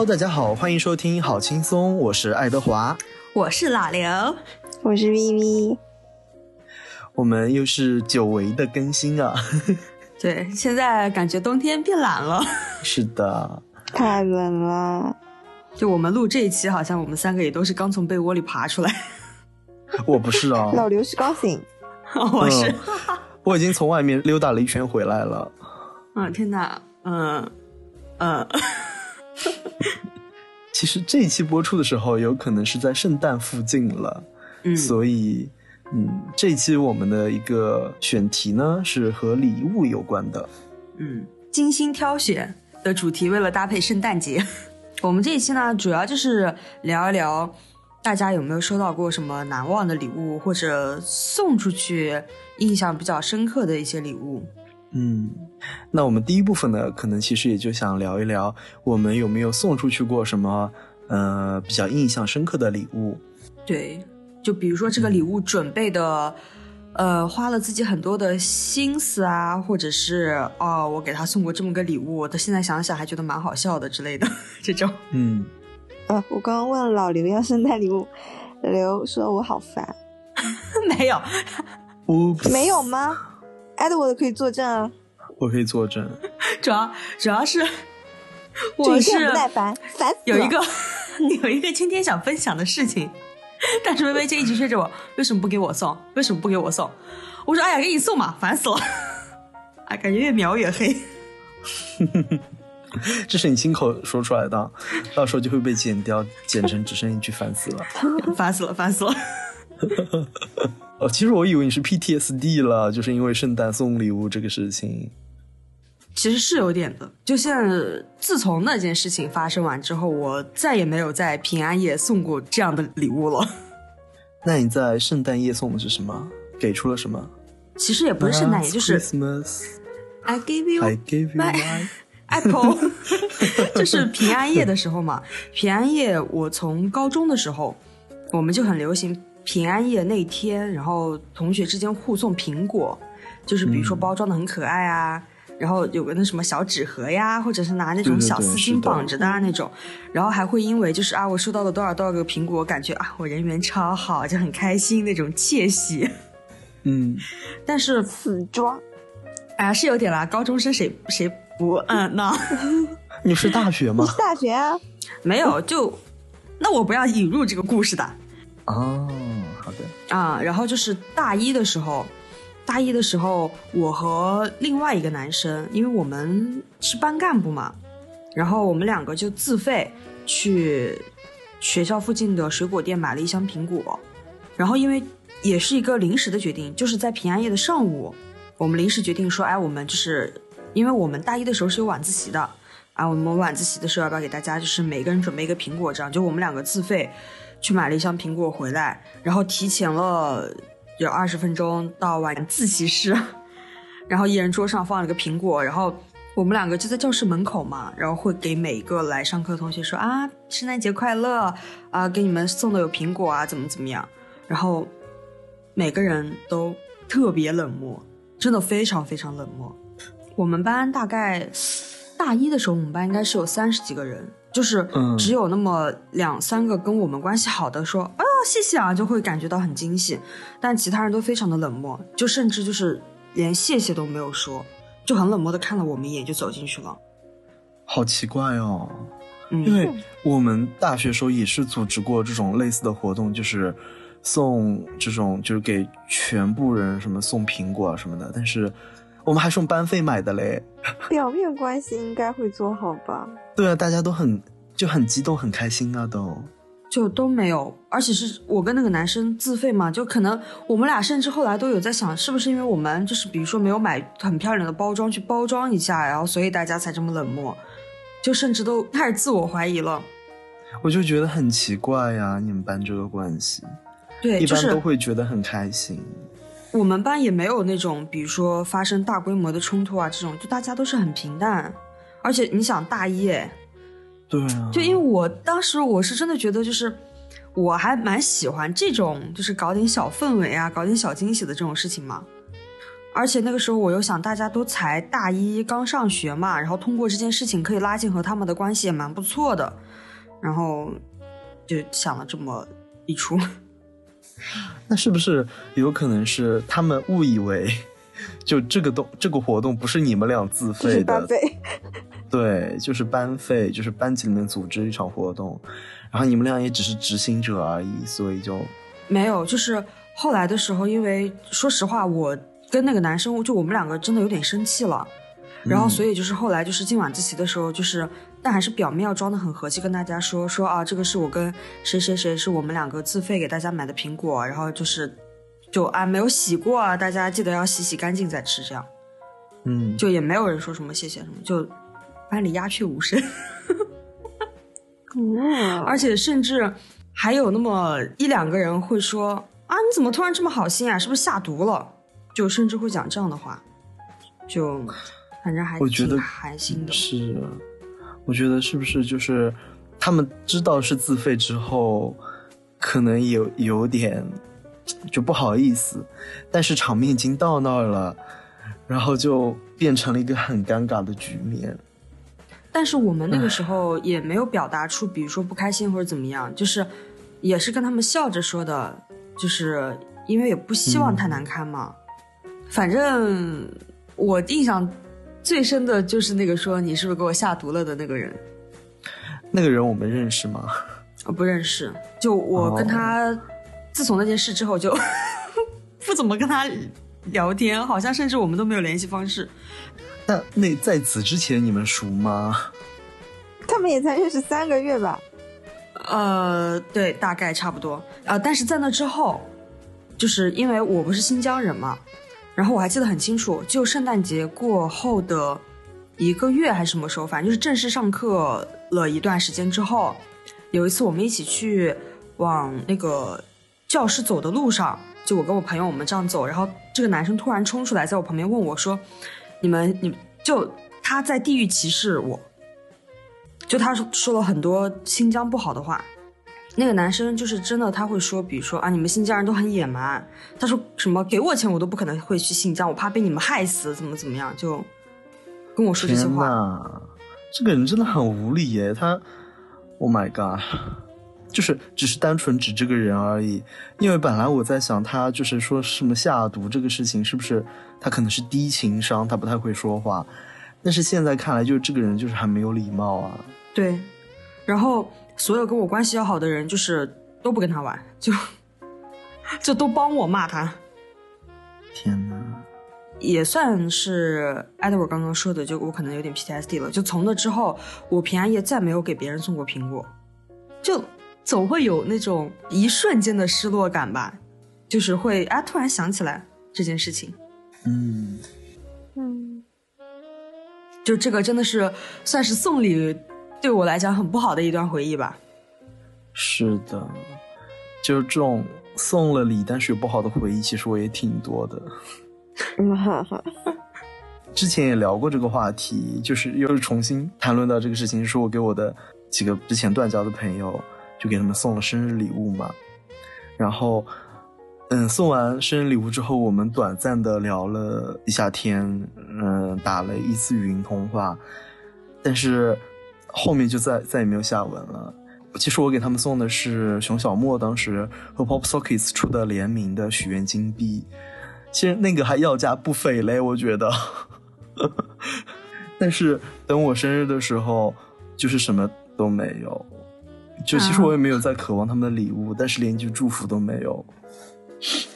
Hello，大家好，欢迎收听好轻松，我是爱德华，我是老刘，我是咪咪我们又是久违的更新啊。对，现在感觉冬天变懒了。是的，太冷了。就我们录这一期，好像我们三个也都是刚从被窝里爬出来。我不是啊，老刘是高兴，我是，我已经从外面溜达了一圈回来了。嗯，天哪，嗯嗯。其实这一期播出的时候，有可能是在圣诞附近了，嗯，所以，嗯，这一期我们的一个选题呢是和礼物有关的，嗯，精心挑选的主题，为了搭配圣诞节，我们这一期呢主要就是聊一聊，大家有没有收到过什么难忘的礼物，或者送出去印象比较深刻的一些礼物。嗯，那我们第一部分呢，可能其实也就想聊一聊，我们有没有送出去过什么，呃，比较印象深刻的礼物。对，就比如说这个礼物准备的，呃，花了自己很多的心思啊，或者是哦，我给他送过这么个礼物，他现在想想还觉得蛮好笑的之类的这种。嗯，呃，我刚刚问老刘要圣诞礼物，刘说我好烦，没有，没有吗？艾德，我可以作证啊！我可以作证。主要主要是我是不耐烦，烦死有一个 有一个今天想分享的事情，但是微微就一直催着我，为什么不给我送？为什么不给我送？我说哎呀，给你送嘛，烦死了！啊，感觉越描越黑。这是你亲口说出来的，到时候就会被剪掉，剪成只剩一句烦死了，烦死了，烦死了。哦，其实我以为你是 PTSD 了，就是因为圣诞送礼物这个事情。其实是有点的，就像自从那件事情发生完之后，我再也没有在平安夜送过这样的礼物了。那你在圣诞夜送的是什么？给出了什么？其实也不是圣诞夜，就是 Christmas。I give you, I give you my apple。就是平安夜的时候嘛，平安夜我从高中的时候，我们就很流行。平安夜那天，然后同学之间互送苹果，就是比如说包装的很可爱啊，然后有个那什么小纸盒呀，或者是拿那种小丝巾绑着的那种，然后还会因为就是啊，我收到了多少多少个苹果，感觉啊，我人缘超好，就很开心那种窃喜。嗯，但是死装，哎呀，是有点啦，高中生谁谁不嗯呢？你是大学吗？是大学啊，没有就，那我不要引入这个故事的。哦，好的啊，然后就是大一的时候，大一的时候，我和另外一个男生，因为我们是班干部嘛，然后我们两个就自费去学校附近的水果店买了一箱苹果，然后因为也是一个临时的决定，就是在平安夜的上午，我们临时决定说，哎，我们就是因为我们大一的时候是有晚自习的，啊，我们晚自习的时候要不要给大家就是每个人准备一个苹果，这样就我们两个自费。去买了一箱苹果回来，然后提前了有二十分钟到晚自习室，然后一人桌上放了个苹果，然后我们两个就在教室门口嘛，然后会给每一个来上课的同学说啊，圣诞节快乐啊，给你们送的有苹果啊，怎么怎么样，然后每个人都特别冷漠，真的非常非常冷漠。我们班大概大一的时候，我们班应该是有三十几个人。就是只有那么两三个跟我们关系好的说，啊谢谢啊，就会感觉到很惊喜，但其他人都非常的冷漠，就甚至就是连谢谢都没有说，就很冷漠的看了我们一眼就走进去了。好奇怪哦，因为我们大学时候也是组织过这种类似的活动，就是送这种就是给全部人什么送苹果啊什么的，但是我们还是用班费买的嘞。表面关系应该会做好吧？对啊，大家都很就很激动，很开心啊，都就都没有，而且是我跟那个男生自费嘛，就可能我们俩甚至后来都有在想，是不是因为我们就是比如说没有买很漂亮的包装去包装一下，然后所以大家才这么冷漠，就甚至都开始自我怀疑了。我就觉得很奇怪呀，你们班这个关系，对，一般都会觉得很开心。我们班也没有那种，比如说发生大规模的冲突啊，这种就大家都是很平淡。而且你想大一，对啊，就因为我当时我是真的觉得，就是我还蛮喜欢这种，就是搞点小氛围啊，搞点小惊喜的这种事情嘛。而且那个时候我又想，大家都才大一刚上学嘛，然后通过这件事情可以拉近和他们的关系，也蛮不错的。然后就想了这么一出。那是不是有可能是他们误以为，就这个动这个活动不是你们俩自费的？对，就是班费，就是班级里面组织一场活动，然后你们俩也只是执行者而已，所以就没有。就是后来的时候，因为说实话，我跟那个男生，就我们两个真的有点生气了，然后所以就是后来就是进晚自习的时候，就是但还是表面要装的很和气，跟大家说说啊，这个是我跟谁谁谁是我们两个自费给大家买的苹果，然后就是就啊没有洗过，啊，大家记得要洗洗干净再吃，这样，嗯，就也没有人说什么谢谢什么，就。班里鸦雀无声，而且甚至还有那么一两个人会说：“啊，你怎么突然这么好心啊？是不是下毒了？”就甚至会讲这样的话，就反正还挺寒心的。是，我觉得是不是就是他们知道是自费之后，可能有有点就不好意思，但是场面已经到那儿了，然后就变成了一个很尴尬的局面。但是我们那个时候也没有表达出，比如说不开心或者怎么样，就是也是跟他们笑着说的，就是因为也不希望太难堪嘛。反正我印象最深的就是那个说你是不是给我下毒了的那个人。那个人我们认识吗？我不认识。就我跟他自从那件事之后就 不怎么跟他聊天，好像甚至我们都没有联系方式。那那在此之前你们熟吗？他们也才认识三个月吧？呃，对，大概差不多。呃，但是在那之后，就是因为我不是新疆人嘛，然后我还记得很清楚，就圣诞节过后的一个月还是什么时候，反正就是正式上课了一段时间之后，有一次我们一起去往那个教室走的路上，就我跟我朋友我们这样走，然后这个男生突然冲出来，在我旁边问我说。你们，你就他在地域歧视我，就他说说了很多新疆不好的话。那个男生就是真的，他会说，比如说啊，你们新疆人都很野蛮。他说什么，给我钱我都不可能会去新疆，我怕被你们害死，怎么怎么样，就跟我说这些话。这个人真的很无理耶，他，Oh my god。就是只是单纯指这个人而已，因为本来我在想他就是说什么下毒这个事情是不是他可能是低情商，他不太会说话，但是现在看来就是这个人就是很没有礼貌啊。对，然后所有跟我关系要好的人就是都不跟他玩，就就都帮我骂他。天哪，也算是艾德我刚刚说的，就我可能有点 PTSD 了。就从那之后，我平安夜再没有给别人送过苹果，就。总会有那种一瞬间的失落感吧，就是会啊，突然想起来这件事情，嗯嗯，就这个真的是算是送礼对我来讲很不好的一段回忆吧。是的，就是这种送了礼但是有不好的回忆，其实我也挺多的。哈哈，之前也聊过这个话题，就是又是重新谈论到这个事情，是我给我的几个之前断交的朋友。就给他们送了生日礼物嘛，然后，嗯，送完生日礼物之后，我们短暂的聊了一下天，嗯，打了一次语音通话，但是后面就再再也没有下文了。其实我给他们送的是熊小莫当时和 Pop Sockets 出的联名的许愿金币，其实那个还要价不菲嘞，我觉得。但是等我生日的时候，就是什么都没有。就其实我也没有在渴望他们的礼物，但是连一句祝福都没有。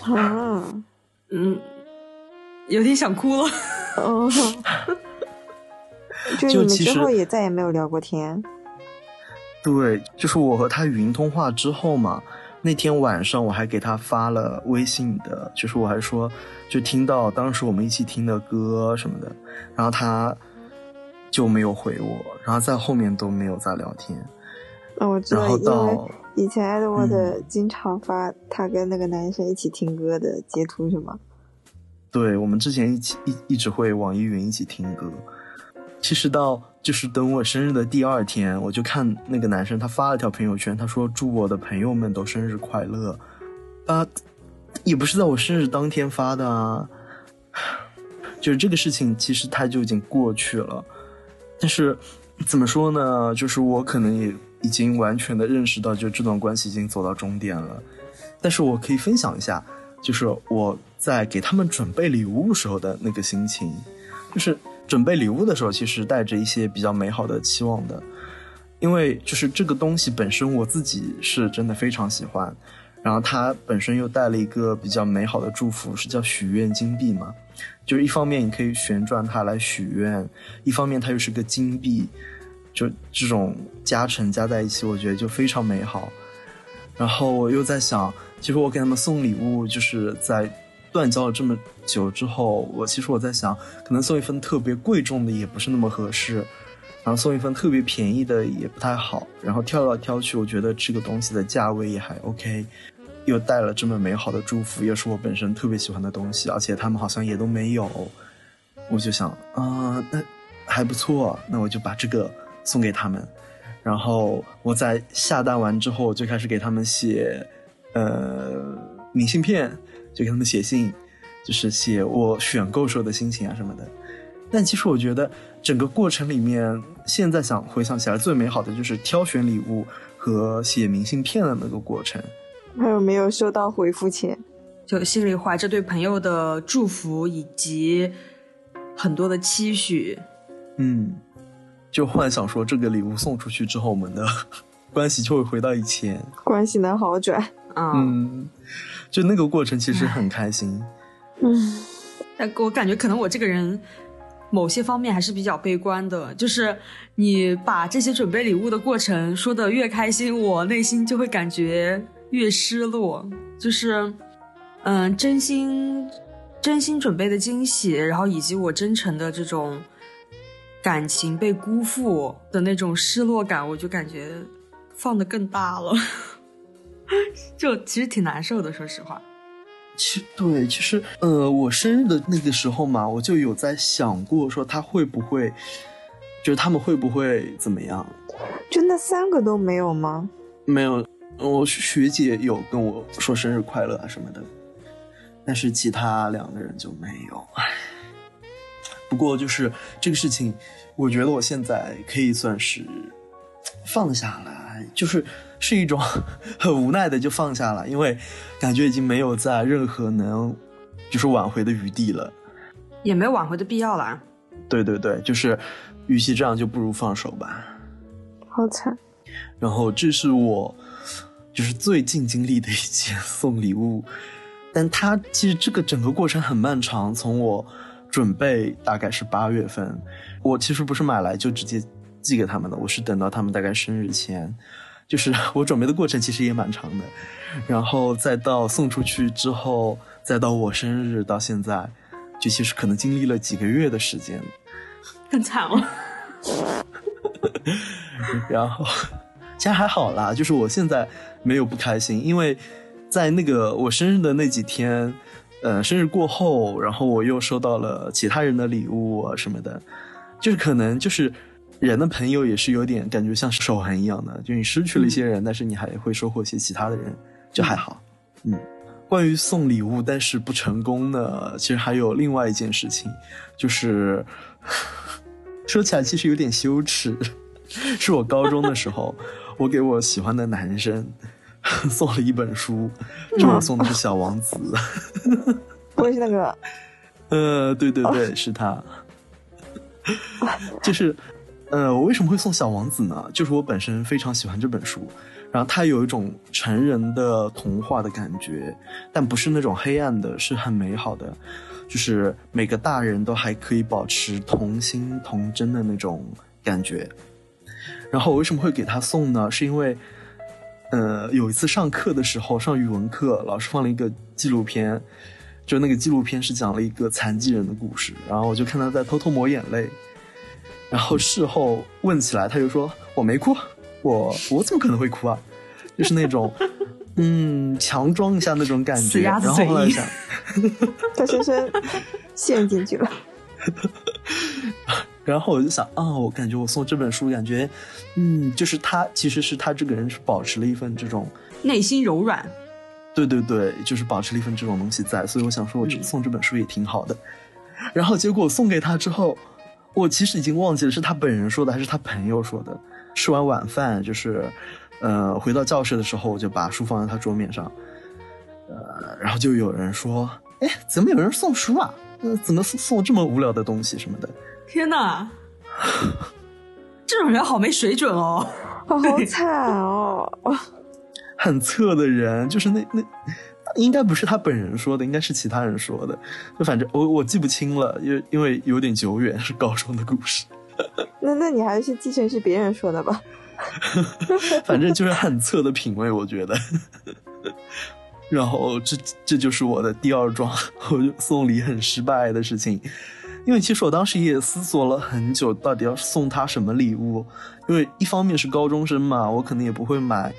啊，嗯，有点想哭了。哦，就你们之后也再也没有聊过天。对，就是我和他语音通话之后嘛，那天晚上我还给他发了微信的，就是我还说就听到当时我们一起听的歌什么的，然后他就没有回我，然后在后面都没有再聊天。哦，我知道，因为以前艾德沃的经常发他跟那个男生一起听歌的截图，是吗？对，我们之前一起一一直会网易云一起听歌。其实到就是等我生日的第二天，我就看那个男生他发了条朋友圈，他说祝我的朋友们都生日快乐。啊，也不是在我生日当天发的啊。就是这个事情其实它就已经过去了。但是怎么说呢？就是我可能也已经完全的认识到，就这段关系已经走到终点了。但是我可以分享一下，就是我在给他们准备礼物时候的那个心情。就是准备礼物的时候，其实带着一些比较美好的期望的，因为就是这个东西本身我自己是真的非常喜欢。然后它本身又带了一个比较美好的祝福，是叫许愿金币嘛？就是一方面你可以旋转它来许愿，一方面它又是个金币，就这种加成加在一起，我觉得就非常美好。然后我又在想，其实我给他们送礼物，就是在断交了这么久之后，我其实我在想，可能送一份特别贵重的也不是那么合适，然后送一份特别便宜的也不太好。然后挑来挑去，我觉得这个东西的价位也还 OK。又带了这么美好的祝福，又是我本身特别喜欢的东西，而且他们好像也都没有，我就想啊，那还不错，那我就把这个送给他们。然后我在下单完之后，就开始给他们写呃明信片，就给他们写信，就是写我选购时候的心情啊什么的。但其实我觉得整个过程里面，现在想回想起来，最美好的就是挑选礼物和写明信片的那个过程。还有没有收到回复前？就心里怀着对朋友的祝福以及很多的期许，嗯，就幻想说这个礼物送出去之后，我们的 关系就会回到以前，关系能好转啊。嗯，就那个过程其实很开心。嗯，但我感觉可能我这个人某些方面还是比较悲观的，就是你把这些准备礼物的过程说的越开心，我内心就会感觉。越失落，就是，嗯，真心真心准备的惊喜，然后以及我真诚的这种感情被辜负的那种失落感，我就感觉放的更大了，就其实挺难受的，说实话。其对，其实呃，我生日的那个时候嘛，我就有在想过，说他会不会，就是他们会不会怎么样？就那三个都没有吗？没有。我学姐有跟我说生日快乐啊什么的，但是其他两个人就没有。唉，不过就是这个事情，我觉得我现在可以算是放下来，就是是一种 很无奈的就放下了，因为感觉已经没有在任何能就是挽回的余地了，也没有挽回的必要了。对对对，就是与其这样，就不如放手吧。好惨。然后这是我。就是最近经历的一件送礼物，但它其实这个整个过程很漫长。从我准备大概是八月份，我其实不是买来就直接寄给他们的，我是等到他们大概生日前，就是 我准备的过程其实也蛮长的。然后再到送出去之后，再到我生日到现在，就其实可能经历了几个月的时间，更惨哦。然后。其实还好啦，就是我现在没有不开心，因为在那个我生日的那几天，呃，生日过后，然后我又收到了其他人的礼物啊什么的，就是可能就是人的朋友也是有点感觉像守恒一样的，就你失去了一些人，但是你还会收获一些其他的人，就还好。嗯，关于送礼物但是不成功的，其实还有另外一件事情，就是 说起来其实有点羞耻，是我高中的时候。我给我喜欢的男生送了一本书，这我送的是《小王子》。我也是那个。呃，对对对，是他。就是，呃，我为什么会送《小王子》呢？就是我本身非常喜欢这本书，然后它有一种成人的童话的感觉，但不是那种黑暗的，是很美好的，就是每个大人都还可以保持童心童真的那种感觉。然后我为什么会给他送呢？是因为，呃，有一次上课的时候，上语文课，老师放了一个纪录片，就那个纪录片是讲了一个残疾人的故事，然后我就看他在偷偷抹眼泪，然后事后问起来，他就说我没哭，我我怎么可能会哭啊？就是那种，嗯，强装一下那种感觉，然后后来想，他深深陷进去了。然后我就想啊，我感觉我送这本书，感觉，嗯，就是他其实是他这个人是保持了一份这种内心柔软，对对对，就是保持了一份这种东西在，所以我想说，我送这本书也挺好的。然后结果送给他之后，我其实已经忘记了是他本人说的还是他朋友说的。吃完晚饭，就是，呃，回到教室的时候，我就把书放在他桌面上，呃，然后就有人说：“哎，怎么有人送书啊？呃，怎么送送这么无聊的东西什么的？”天哪，这种人好没水准哦，好惨哦，很侧的人，就是那那。应该不是他本人说的，应该是其他人说的。就反正我我记不清了，因为因为有点久远，是高中的故事。那那你还是继承是别人说的吧？反正就是很侧的品味，我觉得。然后这这就是我的第二桩我送礼很失败的事情，因为其实我当时也思索了很久，到底要送他什么礼物。因为一方面是高中生嘛，我可能也不会买。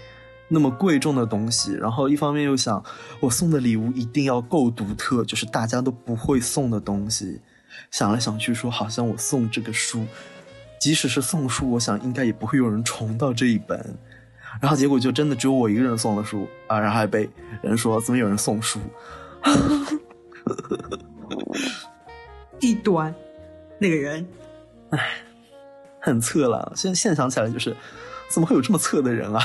那么贵重的东西，然后一方面又想我送的礼物一定要够独特，就是大家都不会送的东西。想来想去，说好像我送这个书，即使是送书，我想应该也不会有人重到这一本。然后结果就真的只有我一个人送了书啊，然后还被人说怎么有人送书，低端那个人，唉，很侧了。现在现在想起来就是，怎么会有这么侧的人啊？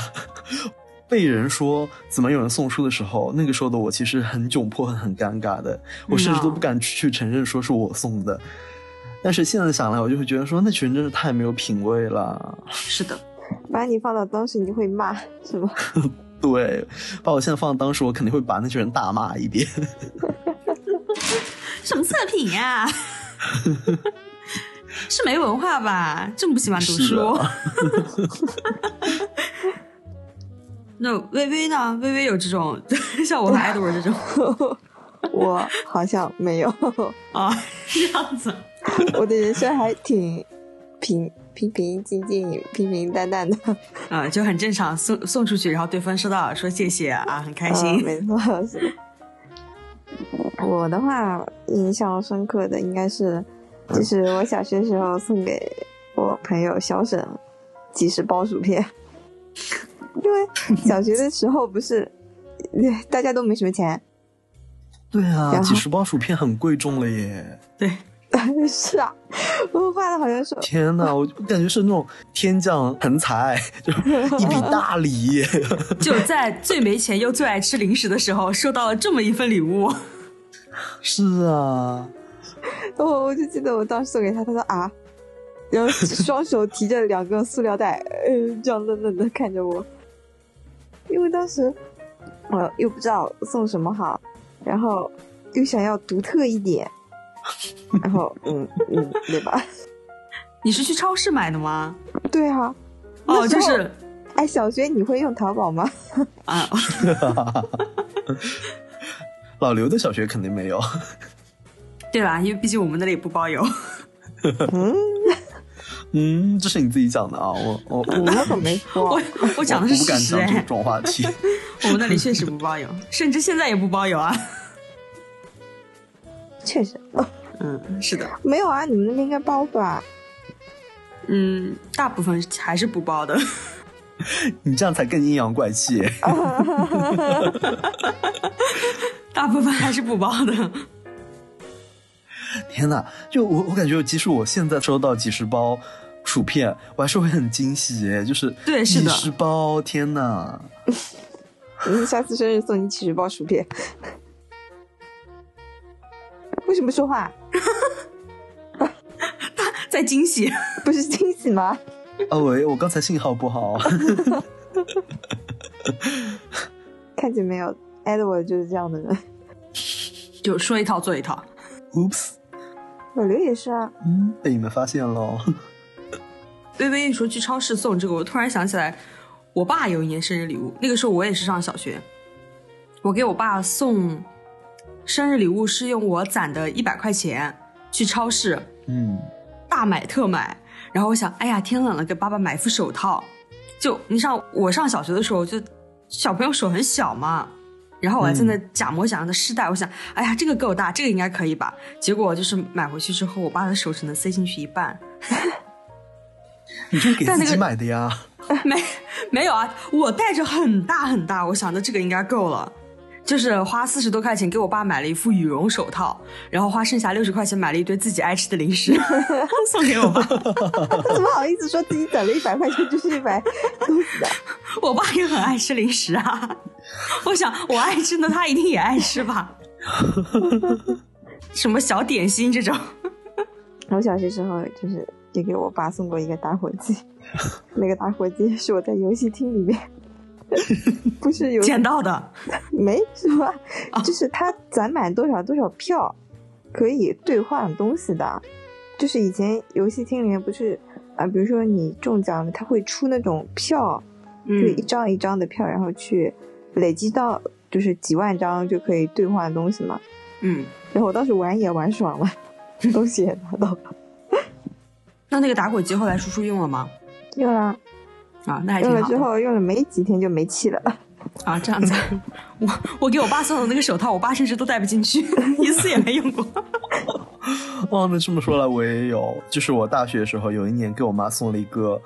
被人说怎么有人送书的时候，那个时候的我其实很窘迫、很很尴尬的，我甚至都不敢去承认说是我送的。但是现在想来，我就会觉得说那群人真是太没有品位了。是的，把你放到当时，你会骂是吗？对，把我现在放到当时，我肯定会把那群人大骂一遍。什么测评呀？是没文化吧？这么不喜欢读书？那微微呢？微微有这种像我和 Edward 这种，我好像没有啊，这样子。我的人生还挺平平平静静、平平淡淡的啊，就很正常。送送出去，然后对方收到说谢谢啊，很开心。没错，是。我的话印象深刻的应该是，就是我小学时候送给我朋友小沈几十包薯片。因为小学的时候不是，大家都没什么钱。对啊，几十包薯片很贵重了耶。对，是啊，我画的好像是。天哪，我感觉是那种天降横财，就一笔大礼。就在最没钱又最爱吃零食的时候，收到了这么一份礼物。是啊，我我就记得我当时送给他，他说啊。然后双手提着两个塑料袋，呃，这样愣愣的看着我。因为当时我又不知道送什么好，然后又想要独特一点，然后嗯嗯，对吧？你是去超市买的吗？对啊。哦，就是，哎，小学你会用淘宝吗？啊。老刘的小学肯定没有。对吧？因为毕竟我们那里不包邮。嗯。嗯，这是你自己讲的啊，我我我可没说，我我讲的是事实哎。这种话题，我们那里确实不包邮，甚至现在也不包邮啊。确实，嗯，是的，没有啊，你们那边应该包吧？嗯，大部分还是不包的。你这样才更阴阳怪气。大部分还是不包的。天呐！就我，我感觉，即使我现在收到几十包薯片，我还是会很惊喜耶。就是对，是的，几十包，天哪！嗯，下次生日送你几十包薯片。为什么说话？他在惊喜，不是惊喜吗？啊喂，我刚才信号不好。看见没有，Edward 就是这样的人，就说一套做一套。Oops。老刘也是啊，嗯，被你们发现了。微微一说去超市送这个，我突然想起来，我爸有一年生日礼物，那个时候我也是上小学，我给我爸送生日礼物是用我攒的一百块钱去超市，嗯，大买特买，然后我想，哎呀，天冷了，给爸爸买副手套。就你上我上小学的时候，就小朋友手很小嘛。然后我还在那假模假样的试戴，我想，哎呀，这个够大，这个应该可以吧？结果就是买回去之后，我爸的手只能塞进去一半。你是给自己买的呀？没没有啊，我带着很大很大，我想着这个应该够了。就是花四十多块钱给我爸买了一副羽绒手套，然后花剩下六十块钱买了一堆自己爱吃的零食 送给我爸。他怎么好意思说自己攒了一百块钱就是买东西的？我爸也很爱吃零食啊，我想我爱吃的他一定也爱吃吧。什么小点心这种？我小学时候就是也给我爸送过一个打火机，那个打火机是我在游戏厅里面。不是有捡到的，没是吧？就是他攒满多少多少票，可以兑换东西的。就是以前游戏厅里面不是啊，比如说你中奖了，他会出那种票，就一张一张的票，然后去累积到就是几万张就可以兑换东西嘛。嗯，然后我当时玩也玩爽了，东西也拿到了。那那个打火机后来叔叔用了吗？用了。啊，那还用了之后用了没几天就没气了。啊，这样子，我我给我爸送的那个手套，我爸甚至都戴不进去，一次也没用过。哦，那这么说来，我也有，就是我大学的时候有一年给我妈送了一个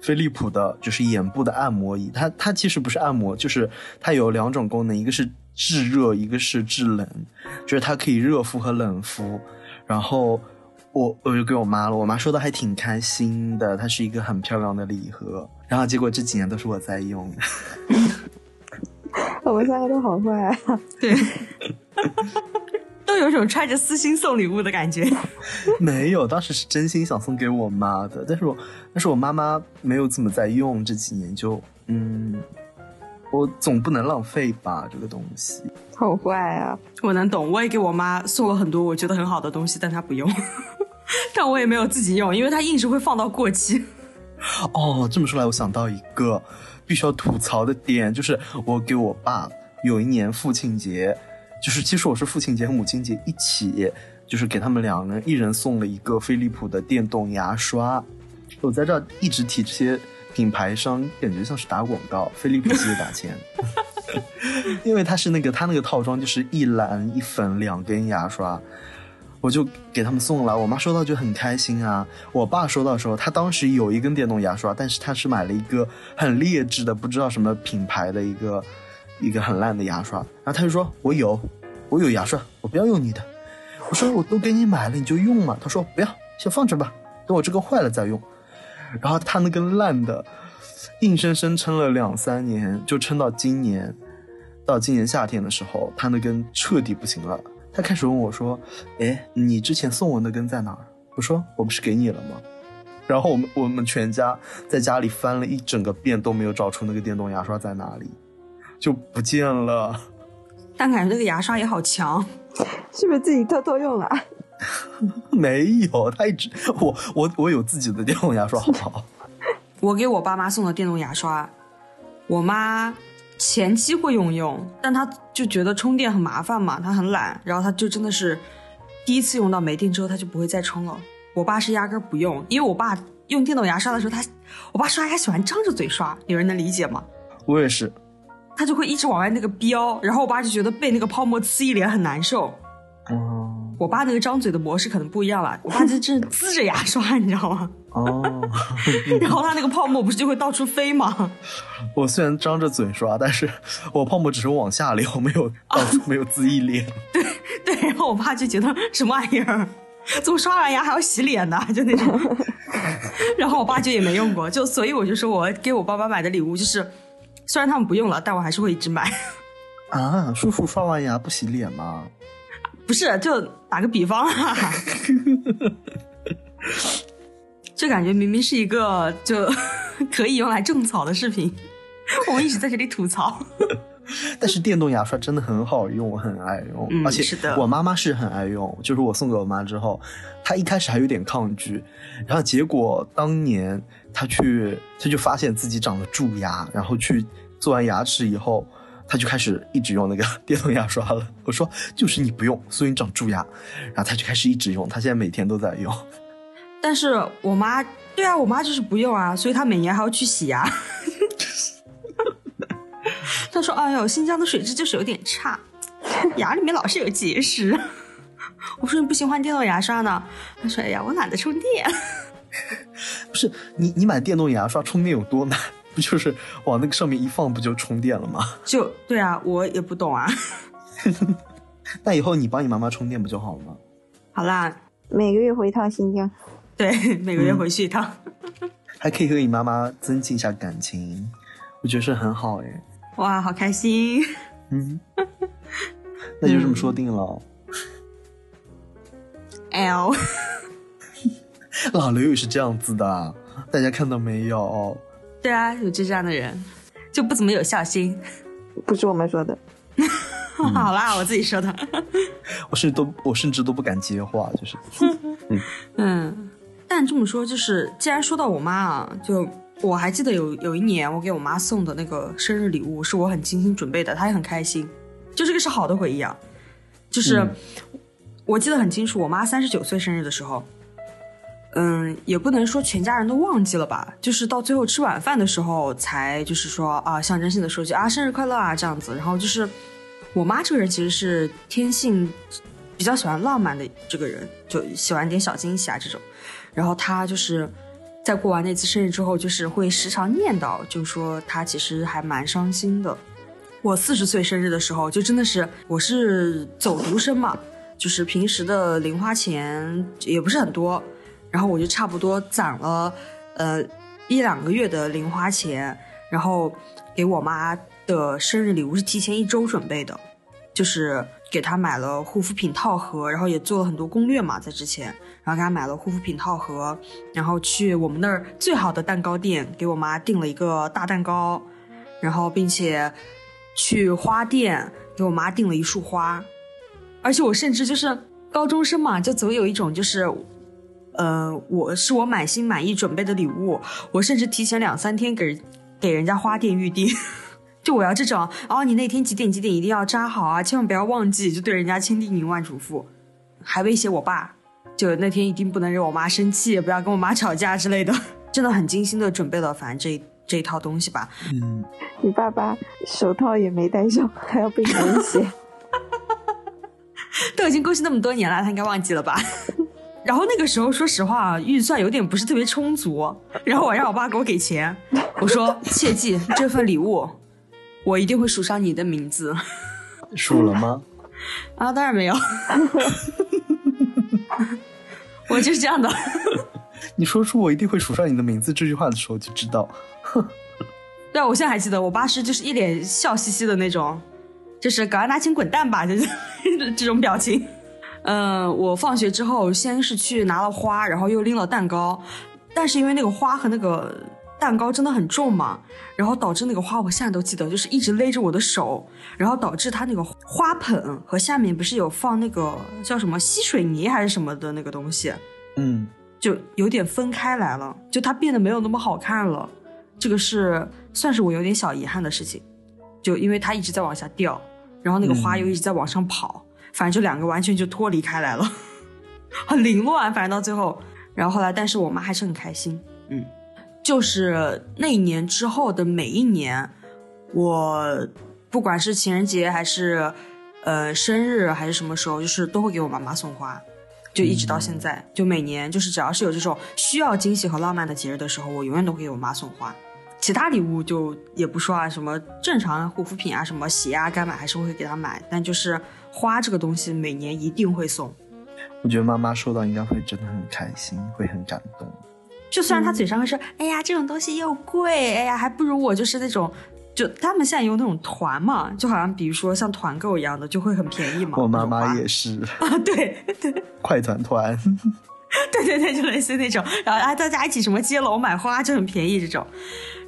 飞利浦的，就是眼部的按摩仪。它它其实不是按摩，就是它有两种功能，一个是制热，一个是制冷，就是它可以热敷和冷敷，然后。我我就给我妈了，我妈说的还挺开心的，它是一个很漂亮的礼盒。然后结果这几年都是我在用，我们三个都好坏啊，对，都有种揣着私心送礼物的感觉。没有，当时是真心想送给我妈的，但是我但是我妈妈没有怎么在用，这几年就嗯，我总不能浪费吧这个东西。好坏啊，我能懂，我也给我妈送了很多我觉得很好的东西，但她不用。但我也没有自己用，因为它硬是会放到过期。哦，这么说来，我想到一个必须要吐槽的点，就是我给我爸有一年父亲节，就是其实我是父亲节和母亲节一起，就是给他们两人一人送了一个飞利浦的电动牙刷。我在这一直提这些品牌商，感觉像是打广告，飞利浦记得打钱，因为它是那个它那个套装就是一蓝一粉两根牙刷。我就给他们送了，我妈收到就很开心啊。我爸收到的时候，他当时有一根电动牙刷，但是他是买了一个很劣质的，不知道什么品牌的一个一个很烂的牙刷。然后他就说：“我有，我有牙刷，我不要用你的。”我说：“我都给你买了，你就用嘛。”他说：“不要，先放着吧，等我这个坏了再用。”然后他那根烂的，硬生生撑了两三年，就撑到今年，到今年夏天的时候，他那根彻底不行了。他开始问我说：“哎，你之前送我那根在哪儿？”我说：“我不是给你了吗？”然后我们我们全家在家里翻了一整个遍，都没有找出那个电动牙刷在哪里，就不见了。但感觉那个牙刷也好强，是不是自己偷偷用了？没有，他一直我我我有自己的电动牙刷，好不好？我给我爸妈送的电动牙刷，我妈。前期会用用，但他就觉得充电很麻烦嘛，他很懒，然后他就真的是第一次用到没电之后，他就不会再充了。我爸是压根不用，因为我爸用电动牙刷的时候，他我爸刷牙喜欢张着嘴刷，有人能理解吗？我也是，他就会一直往外那个飙，然后我爸就觉得被那个泡沫呲一脸很难受。哦。我爸那个张嘴的模式可能不一样了，我爸就真 呲着牙刷，你知道吗？哦，然后他那个泡沫不是就会到处飞吗？我虽然张着嘴刷，但是我泡沫只是往下流，没有到处没有滋一脸。对对，然后我爸就觉得什么玩意儿，怎么刷完牙还要洗脸呢？就那种。然后我爸就也没用过，就所以我就说我给我爸妈买的礼物就是，虽然他们不用了，但我还是会一直买。啊，叔叔刷完牙不洗脸吗？不是，就打个比方啊，就感觉明明是一个就 可以用来种草的视频，我们一直在这里吐槽。但是电动牙刷真的很好用，我很爱用，而且我妈妈是很爱用。就是我送给我妈之后，她一开始还有点抗拒，然后结果当年她去，她就发现自己长了蛀牙，然后去做完牙齿以后。他就开始一直用那个 电动牙刷了。我说就是你不用，所以你长蛀牙。然后他就开始一直用，他现在每天都在用。但是我妈，对啊，我妈就是不用啊，所以她每年还要去洗牙。他说：“哎呦，新疆的水质就是有点差，牙里面老是有结石。”我说：“你不喜欢电动牙刷呢？”他说：“哎呀，我懒得充电。”不是你，你买电动牙刷充电有多难？不就是往那个上面一放，不就充电了吗？就对啊，我也不懂啊。那以后你帮你妈妈充电不就好了吗？好啦，每个月回一趟新疆，对，每个月回去一趟，还可以和你妈妈增进一下感情，我觉得是很好哎。哇，好开心。嗯，那就这么说定了。L，老刘也是这样子的，大家看到没有？对啊，有这样的人，就不怎么有孝心。不是我们说的。好啦，我自己说的。我甚至都我甚至都不敢接话，就是。嗯，但这么说，就是既然说到我妈啊，就我还记得有有一年我给我妈送的那个生日礼物，是我很精心准备的，她也很开心，就这个是好的回忆啊。就是、嗯我记得很清楚，我妈三十九岁生日的时候，嗯，也不能说全家人都忘记了吧，就是到最后吃晚饭的时候才就是说啊，象征性的说句啊生日快乐啊这样子，然后就是我妈这个人其实是天性比较喜欢浪漫的这个人，就喜欢点小惊喜啊这种。然后她就是在过完那次生日之后，就是会时常念叨，就说她其实还蛮伤心的。我四十岁生日的时候，就真的是我是走读生嘛，就是平时的零花钱也不是很多，然后我就差不多攒了呃一两个月的零花钱，然后给我妈的生日礼物是提前一周准备的，就是给她买了护肤品套盒，然后也做了很多攻略嘛，在之前，然后给她买了护肤品套盒，然后去我们那儿最好的蛋糕店给我妈订了一个大蛋糕，然后并且去花店给我妈订了一束花，而且我甚至就是高中生嘛，就总有一种就是。呃，我是我满心满意准备的礼物，我甚至提前两三天给给人家花店预定，就我要这种，哦，你那天几点几点一定要扎好啊，千万不要忘记，就对人家千叮咛万嘱咐，还威胁我爸，就那天一定不能惹我妈生气，不要跟我妈吵架之类的，真的很精心的准备了，反正这这一套东西吧，嗯，你爸爸手套也没戴上，还要被你威胁。都已经过去那么多年了，他应该忘记了吧？然后那个时候，说实话啊，预算有点不是特别充足。然后我让我爸给我给钱，我说切记这份礼物，我一定会署上你的名字。数了吗？啊，当然没有，我就是这样的。你说出我一定会数上你的名字这句话的时候，就知道，对啊，我现在还记得，我爸是就是一脸笑嘻嘻的那种，就是赶快拿钱滚蛋吧，就是这种表情。嗯，我放学之后先是去拿了花，然后又拎了蛋糕，但是因为那个花和那个蛋糕真的很重嘛，然后导致那个花我现在都记得，就是一直勒着我的手，然后导致它那个花盆和下面不是有放那个叫什么吸水泥还是什么的那个东西，嗯，就有点分开来了，就它变得没有那么好看了。这个是算是我有点小遗憾的事情，就因为它一直在往下掉，然后那个花又一直在往上跑，反正就两个完全就脱离开来了，很凌乱。反正到最后，然后后来，但是我妈还是很开心，嗯，就是那一年之后的每一年，我不管是情人节还是呃生日还是什么时候，就是都会给我妈妈送花。就一直到现在，就每年就是只要是有这种需要惊喜和浪漫的节日的时候，我永远都会给我妈送花。其他礼物就也不说啊，什么正常护肤品啊，什么鞋啊，该买还是会给她买。但就是花这个东西，每年一定会送。我觉得妈妈收到应该会真的很开心，会很感动。就虽然她嘴上会说：“哎呀，这种东西又贵，哎呀，还不如我就是那种。”就他们现在有那种团嘛，就好像比如说像团购一样的，就会很便宜嘛。我妈妈也是 啊，对对 快团团，对对对，就类似那种，然后啊大家一起什么接龙买花就很便宜这种。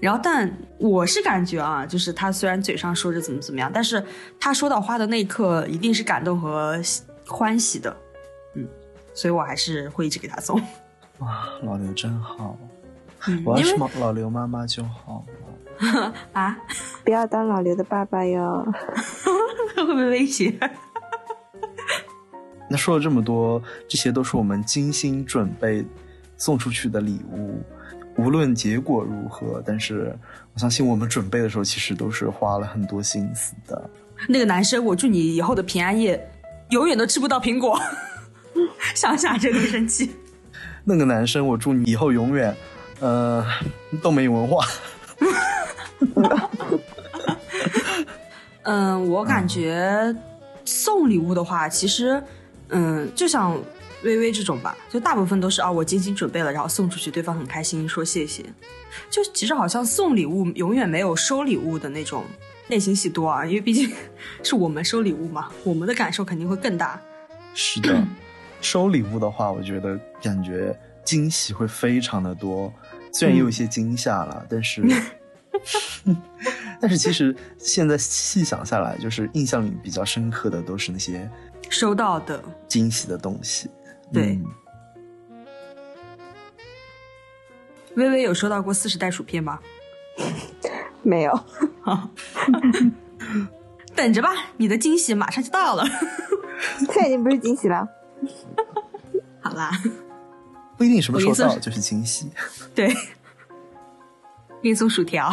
然后，但我是感觉啊，就是他虽然嘴上说着怎么怎么样，但是他收到花的那一刻一定是感动和喜欢喜的，嗯，所以我还是会一直给他送。哇，老刘真好，嗯我要是老老刘妈妈就好了。啊，不要当老刘的爸爸哟。会不会威胁？那说了这么多，这些都是我们精心准备送出去的礼物，无论结果如何，但是我相信我们准备的时候，其实都是花了很多心思的。那个男生，我祝你以后的平安夜永远都吃不到苹果。想想真的生气。那个男生，我祝你以后永远，呃，都没文化。嗯，我感觉送礼物的话，其实，嗯，就像微微这种吧，就大部分都是啊，我精心准备了，然后送出去，对方很开心，说谢谢。就其实好像送礼物永远没有收礼物的那种内心戏多啊，因为毕竟 是我们收礼物嘛，我们的感受肯定会更大。是的，收礼物的话，我觉得感觉惊喜会非常的多，虽然也有一些惊吓了，但是。但是其实现在细想下来，就是印象里比较深刻的都是那些收到的惊喜的东西。对，微微有收到过四十袋薯片吗？没有。等着吧，你的惊喜马上就到了。现在已经不是惊喜了。好啦，不一定什么时候到就是惊喜。对。给你送薯条，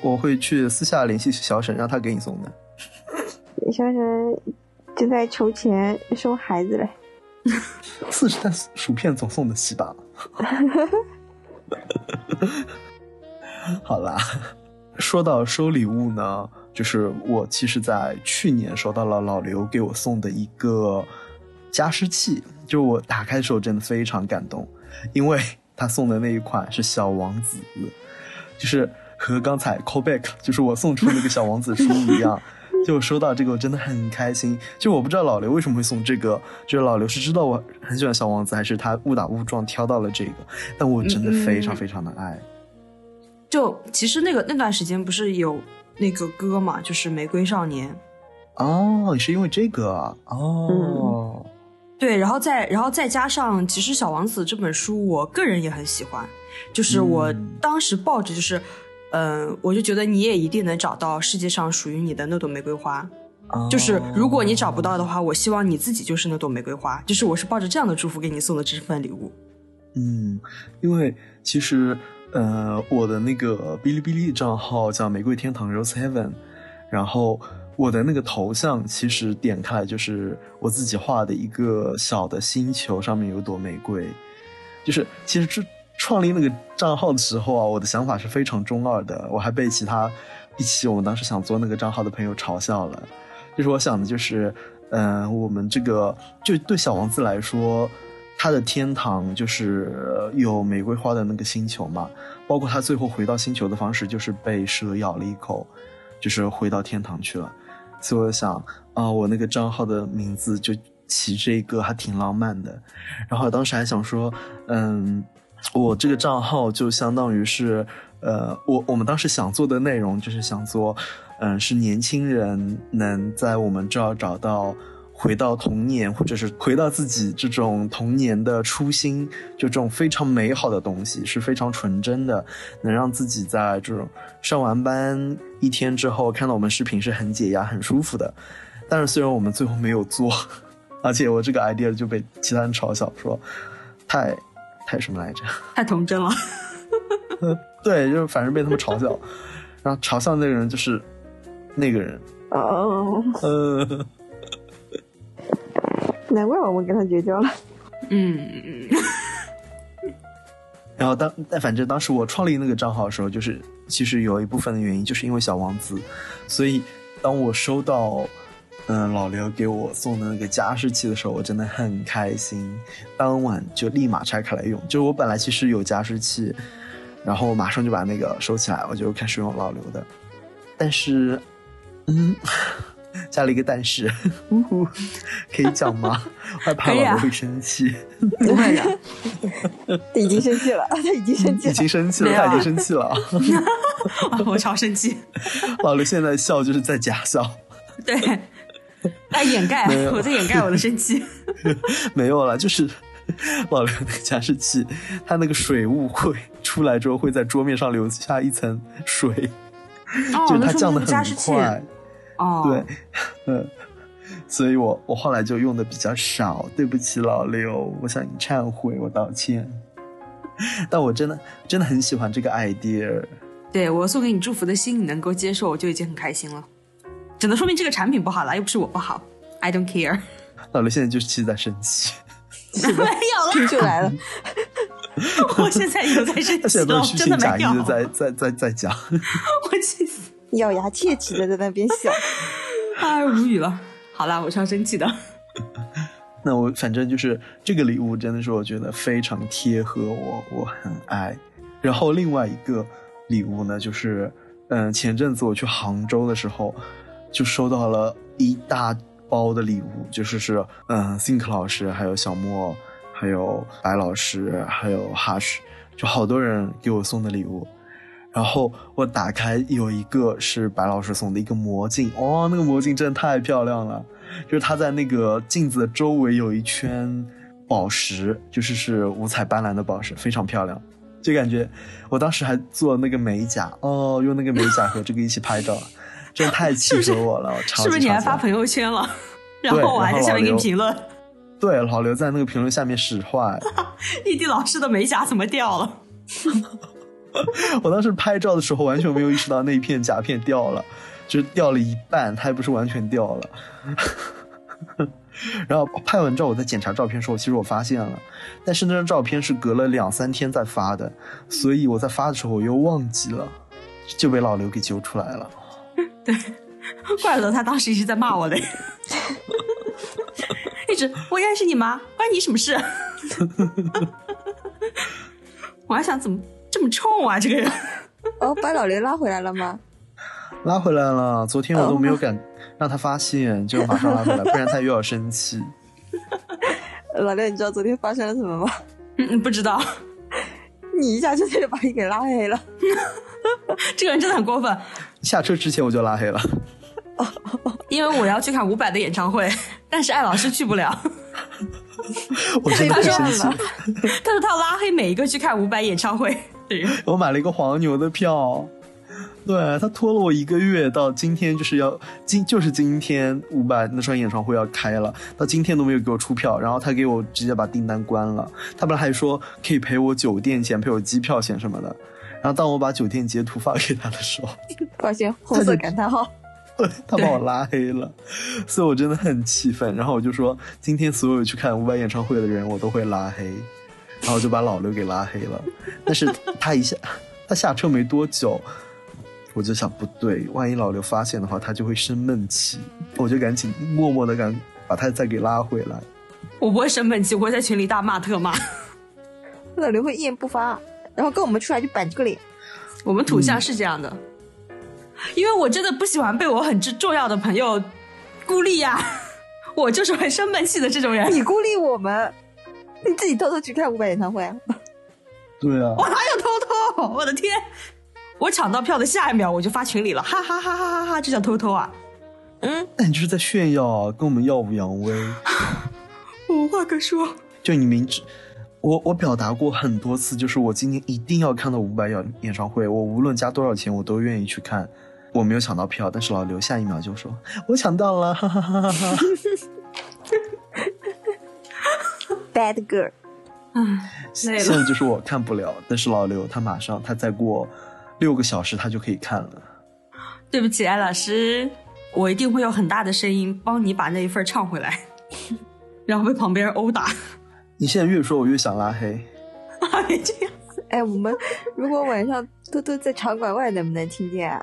我会去私下联系小沈，让他给你送的。小沈正在筹钱生孩子嘞。四十袋薯片总送得起吧？好啦，说到收礼物呢，就是我其实，在去年收到了老刘给我送的一个加湿器，就我打开的时候真的非常感动，因为他送的那一款是小王子。就是和刚才 callback，就是我送出那个小王子书一样，就收到这个我真的很开心。就我不知道老刘为什么会送这个，就是老刘是知道我很喜欢小王子，还是他误打误撞挑到了这个，但我真的非常非常的爱。就其实那个那段时间不是有那个歌嘛，就是《玫瑰少年》。哦，是因为这个哦。对，然后再然后再加上，其实《小王子》这本书，我个人也很喜欢。就是我当时抱着，就是，嗯，我就觉得你也一定能找到世界上属于你的那朵玫瑰花。就是如果你找不到的话，我希望你自己就是那朵玫瑰花。就是我是抱着这样的祝福给你送的这份礼物。嗯，因为其实，呃，我的那个哔哩哔哩账号叫玫瑰天堂 Rose Heaven，然后。我的那个头像其实点开来就是我自己画的一个小的星球，上面有朵玫瑰。就是其实这创立那个账号的时候啊，我的想法是非常中二的，我还被其他一起我们当时想做那个账号的朋友嘲笑了。就是我想的就是，嗯，我们这个就对小王子来说，他的天堂就是有玫瑰花的那个星球嘛，包括他最后回到星球的方式就是被蛇咬了一口，就是回到天堂去了。所以我想啊，我那个账号的名字就起这个还挺浪漫的。然后当时还想说，嗯，我这个账号就相当于是，呃，我我们当时想做的内容就是想做，嗯，是年轻人能在我们这儿找到。回到童年，或者是回到自己这种童年的初心，就这种非常美好的东西，是非常纯真的，能让自己在这种上完班一天之后看到我们视频是很解压、很舒服的。但是虽然我们最后没有做，而且我这个 idea 就被其他人嘲笑说太太什么来着？太童真了。对，就是反正被他们嘲笑，然后嘲笑那个人就是那个人。哦。嗯。难怪我们跟他绝交了。嗯嗯。然后当但反正当时我创立那个账号的时候，就是其实有一部分的原因就是因为小王子，所以当我收到嗯老刘给我送的那个加湿器的时候，我真的很开心。当晚就立马拆开来用。就是我本来其实有加湿器，然后马上就把那个收起来，我就开始用老刘的。但是，嗯。加了一个但是，呜呼可以讲吗？害怕老刘会生气。不会的，他已经生气了，他已经生气了，已经生气了，他已经生气了。我超生气。老刘现在笑就是在假笑。对，在 掩盖，我在掩盖我的生气。没有了，就是老刘那个加湿器，它那个水雾会出来之后会在桌面上留下一层水，就是它降的很快。哦，对，嗯，所以我我后来就用的比较少，对不起老刘，我向你忏悔，我道歉。但我真的真的很喜欢这个 idea。对我送给你祝福的心，你能够接受，我就已经很开心了。只能说明这个产品不好了，又不是我不好，I don't care。老刘现在就是其实在生气 没有了，听出来了。我现在有在生气，现在都是虚情假意的在在在在讲，我气死。咬牙切齿的在那边笑，哎，无语了。好啦，我是要生气的。那我反正就是这个礼物，真的是我觉得非常贴合我，我很爱。然后另外一个礼物呢，就是嗯，前阵子我去杭州的时候，就收到了一大包的礼物，就是是嗯，think 老师，还有小莫，还有白老师，还有 Hush，就好多人给我送的礼物。然后我打开，有一个是白老师送的一个魔镜，哦，那个魔镜真的太漂亮了，就是它在那个镜子的周围有一圈宝石，就是是五彩斑斓的宝石，非常漂亮，就感觉我当时还做那个美甲，哦，用那个美甲和这个一起拍照，真的太 气死我了，是不是你还发朋友圈了？然后我还在下面给你评论，对，老刘在那个评论下面使坏，异地老师的美甲怎么掉了？我当时拍照的时候完全没有意识到那一片甲片掉了，就是掉了一半，它也不是完全掉了。然后拍完照，我在检查照片的时候，其实我发现了，但是那张照片是隔了两三天再发的，所以我在发的时候我又忘记了，就被老刘给揪出来了。对，怪不得他当时一直在骂我嘞，一直我认识你吗？关你什么事？我还想怎么。这么冲啊！这个人哦，把老刘拉回来了吗？拉回来了。昨天我都没有敢让他发现，就马上拉回来，不然他又要生气。老刘，你知道昨天发生了什么吗？嗯，不知道。你一下就把你给拉黑了。这个人真的很过分。下车之前我就拉黑了。因为我要去看伍佰的演唱会，但是艾老师去不了。我真的生气。他说他要拉黑每一个去看伍佰演唱会。我买了一个黄牛的票，对他拖了我一个月，到今天就是要今就是今天伍佰那场演唱会要开了，到今天都没有给我出票，然后他给我直接把订单关了。他本来还说可以赔我酒店钱、赔我机票钱什么的，然后当我把酒店截图发给他的时候，发现红色感叹号，他把我拉黑了，所以我真的很气愤。然后我就说，今天所有去看伍佰演唱会的人，我都会拉黑。然后就把老刘给拉黑了，但是他一下，他下车没多久，我就想不对，万一老刘发现的话，他就会生闷气，我就赶紧默默的赶把他再给拉回来。我不会生闷气，我会在群里大骂特骂。老刘会一言不发，然后跟我们出来就板这个脸。我们土象是这样的，因为我真的不喜欢被我很重要的朋友孤立呀，我就是会生闷气的这种人。你孤立我们。你自己偷偷去看伍佰演唱会啊？对啊，我哪有偷偷？我的天！我抢到票的下一秒我就发群里了，哈哈哈哈哈哈！这叫偷偷啊？嗯，那你就是在炫耀啊，跟我们耀武扬威。我 无话可说。就你明知我我表达过很多次，就是我今年一定要看到伍佰演演唱会，我无论加多少钱我都愿意去看。我没有抢到票，但是老刘下一秒就说我抢到了，哈哈哈哈哈哈。Bad girl，唉，现在就是我看不了，但是老刘他马上，他再过六个小时他就可以看了。对不起，艾老师，我一定会用很大的声音帮你把那一份唱回来，然后被旁边人殴打。你现在越说，我越想拉黑。别这样子，哎，我们如果晚上偷偷在场馆外，能不能听见啊？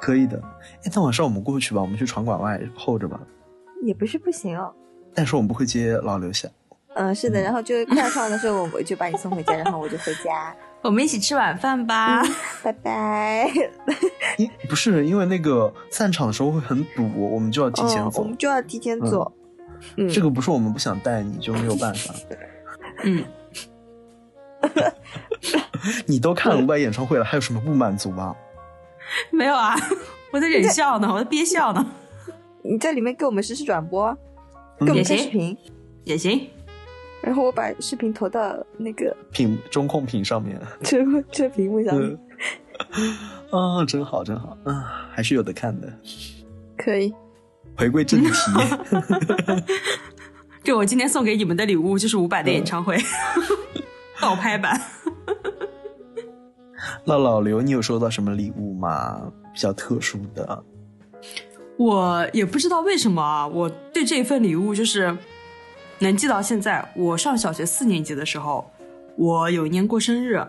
可以的。哎，那晚上我们过去吧，我们去场馆外候着吧。也不是不行哦。但是我们不会接老刘下。嗯，是的，然后就快唱的时候，我我就把你送回家，然后我就回家。我们一起吃晚饭吧，拜拜。因不是因为那个散场的时候会很堵，我们就要提前走，我们就要提前走。嗯，这个不是我们不想带你就没有办法。嗯，你都看了伍佰演唱会了，还有什么不满足吗？没有啊，我在忍笑呢，我在憋笑呢。你在里面给我们实时转播，给我们看视频也行。然后我把视频投到那个屏中控屏上面，这这屏幕上面，啊，真好真好，啊，还是有的看的，可以。回归正题，就我今天送给你们的礼物就是伍佰的演唱会，倒拍版。那老刘，你有收到什么礼物吗？比较特殊的？我也不知道为什么啊，我对这份礼物就是。能记到现在，我上小学四年级的时候，我有一年过生日，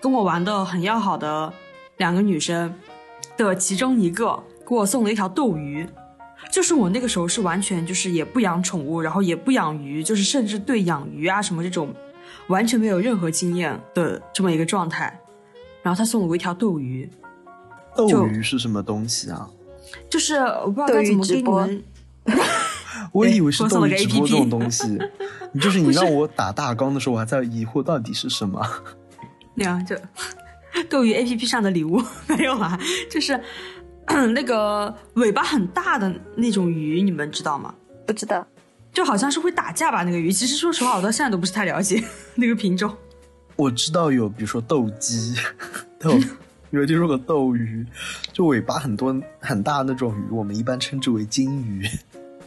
跟我玩的很要好的两个女生，的其中一个给我送了一条斗鱼，就是我那个时候是完全就是也不养宠物，然后也不养鱼，就是甚至对养鱼啊什么这种完全没有任何经验的这么一个状态。然后他送了我一条斗鱼，斗鱼是什么东西啊？就是我不知道该怎么给你们。我以为是斗鱼直播这种东西，你就是你让我打大纲的时候，我还在疑惑到底是什么。对啊，就 斗鱼 A P P 上的礼物没有啊，就是 那个尾巴很大的那种鱼，你们知道吗？不知道，就好像是会打架吧那个鱼。其实说实话，我到现在都不是太了解 那个品种。我知道有，比如说斗鸡、斗，有听说过斗鱼，就尾巴很多很大那种鱼，我们一般称之为金鱼。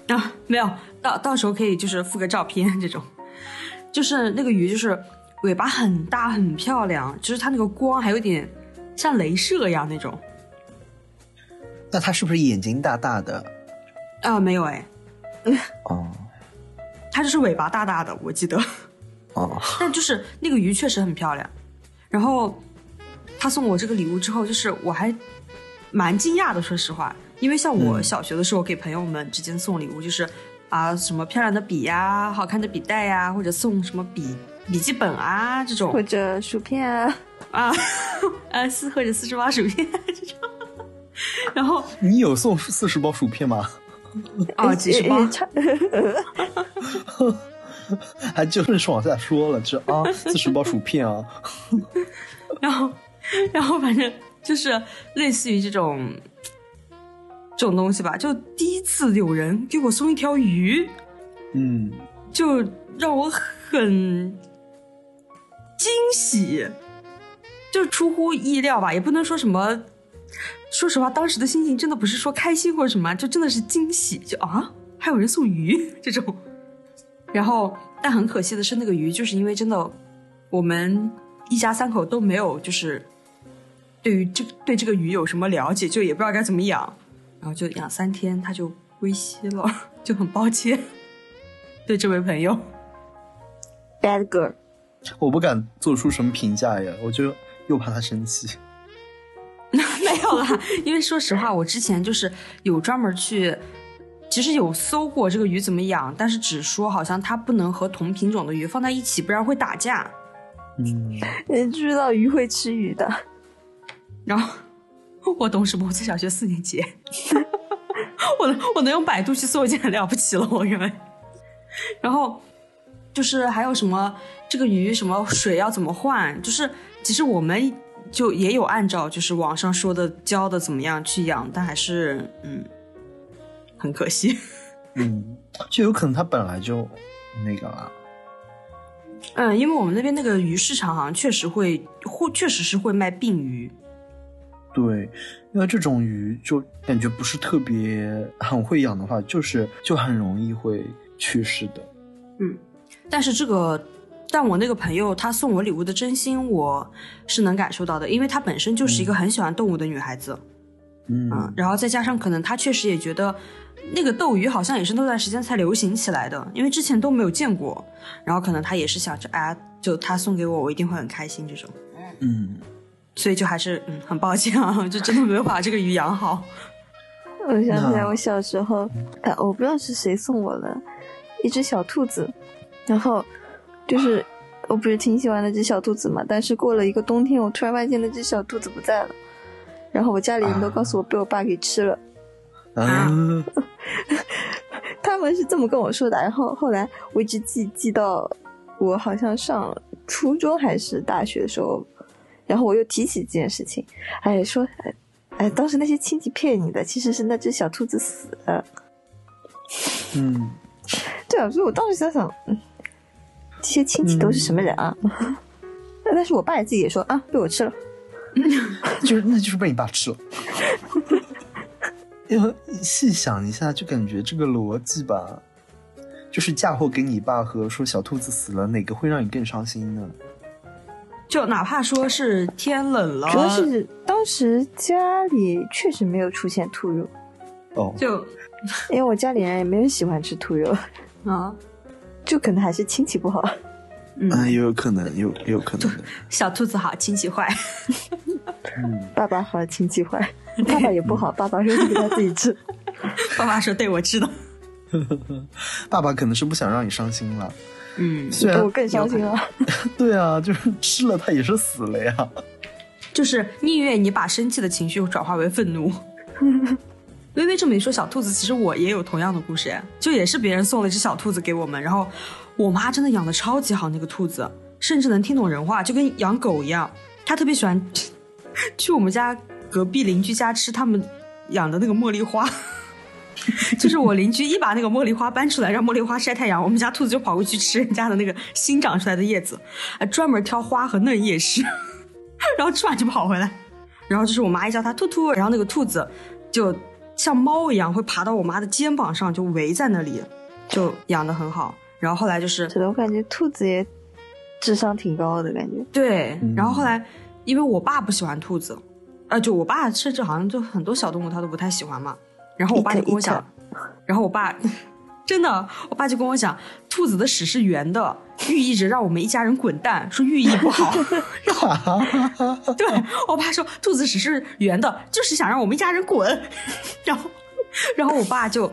啊，没有，到到时候可以就是附个照片这种，就是那个鱼就是尾巴很大很漂亮，就是它那个光还有点像镭射一样那种。那它是不是眼睛大大的？啊，没有哎。哦，它就是尾巴大大的，我记得。哦。但就是那个鱼确实很漂亮，然后他送我这个礼物之后，就是我还蛮惊讶的，说实话。因为像我小学的时候给朋友们之间送礼物，就是啊什么漂亮的笔呀、好看的笔袋呀，或者送什么笔笔记本啊这种，或者薯片啊啊啊 四或者四十八薯片这种。然后你有送四十包薯片吗？啊几十包，还就顺势往下说了，就啊四十包薯片啊。然后然后反正就是类似于这种。这种东西吧，就第一次有人给我送一条鱼，嗯，就让我很惊喜，就出乎意料吧，也不能说什么。说实话，当时的心情真的不是说开心或者什么，就真的是惊喜，就啊，还有人送鱼 这种。然后，但很可惜的是，那个鱼就是因为真的，我们一家三口都没有，就是对于这对这个鱼有什么了解，就也不知道该怎么养。然后就养三天，它就归西了，就很抱歉，对这位朋友。Bad girl，我不敢做出什么评价呀，我就又怕他生气。没有啦，因为说实话，我之前就是有专门去，其实有搜过这个鱼怎么养，但是只说好像它不能和同品种的鱼放在一起，不然会打架。嗯，你知道鱼会吃鱼的，然后。我懂什么？我在小学四年级，我能我能用百度去搜已经很了不起了，我认为。然后就是还有什么这个鱼什么水要怎么换？就是其实我们就也有按照就是网上说的教的怎么样去养，但还是嗯，很可惜。嗯，就有可能它本来就那个了。嗯，因为我们那边那个鱼市场好像确实会会确实是会卖病鱼。对，因为这种鱼就感觉不是特别很会养的话，就是就很容易会去世的。嗯，但是这个，但我那个朋友他送我礼物的真心，我是能感受到的，因为她本身就是一个很喜欢动物的女孩子。嗯，然后再加上可能她确实也觉得那个斗鱼好像也是那段时间才流行起来的，因为之前都没有见过。然后可能她也是想着，哎，就他送给我，我一定会很开心这种。嗯。所以就还是嗯，很抱歉啊，就真的没有把这个鱼养好。我想起来，我小时候，哎，我不知道是谁送我的一只小兔子，然后就是我不是挺喜欢那只小兔子嘛，但是过了一个冬天，我突然发现那只小兔子不在了，然后我家里人都告诉我被我爸给吃了。啊，他们是这么跟我说的，然后后来我一直记记到我好像上初中还是大学的时候。然后我又提起这件事情，哎，说，哎，当时那些亲戚骗你的，其实是那只小兔子死了。嗯，对啊，所以我当时想想，嗯，这些亲戚都是什么人啊？但是我爸也自己也说啊，被我吃了，就是那就是被你爸吃了。因为细想一下，就感觉这个逻辑吧，就是嫁祸给你爸和说小兔子死了，哪个会让你更伤心呢？就哪怕说是天冷了，主要是当时家里确实没有出现兔肉，哦，就因为我家里人也没人喜欢吃兔肉啊，就可能还是亲戚不好。嗯，也有可能，有也有可能。小兔子好，亲戚坏。爸爸好，亲戚坏。爸爸也不好，爸爸说给他自己吃。爸爸说对我知道。爸爸可能是不想让你伤心了。嗯，虽然我更伤心了。对啊，就是吃了他也是死了呀。就是宁愿你把生气的情绪转化为愤怒。微微这么一说，小兔子其实我也有同样的故事，就也是别人送了一只小兔子给我们，然后我妈真的养的超级好，那个兔子甚至能听懂人话，就跟养狗一样。她特别喜欢 去我们家隔壁邻居家吃他们养的那个茉莉花，就是我邻居一把那个茉莉花搬出来，让茉莉花晒太阳，我们家兔子就跑过去吃人家的那个新长出来的叶子，还专门挑花和嫩叶吃，然后吃完就跑回来。然后就是我妈一叫它兔兔，然后那个兔子就。像猫一样会爬到我妈的肩膀上，就围在那里，就养的很好。然后后来就是，是的，我感觉兔子也智商挺高的感觉。对，然后后来因为我爸不喜欢兔子，呃，就我爸甚至好像就很多小动物他都不太喜欢嘛。然后我爸就跟我讲，然后我爸。真的，我爸就跟我讲，兔子的屎是圆的，寓意着让我们一家人滚蛋，说寓意不好。对，我爸说兔子屎是圆的，就是想让我们一家人滚。然后，然后我爸就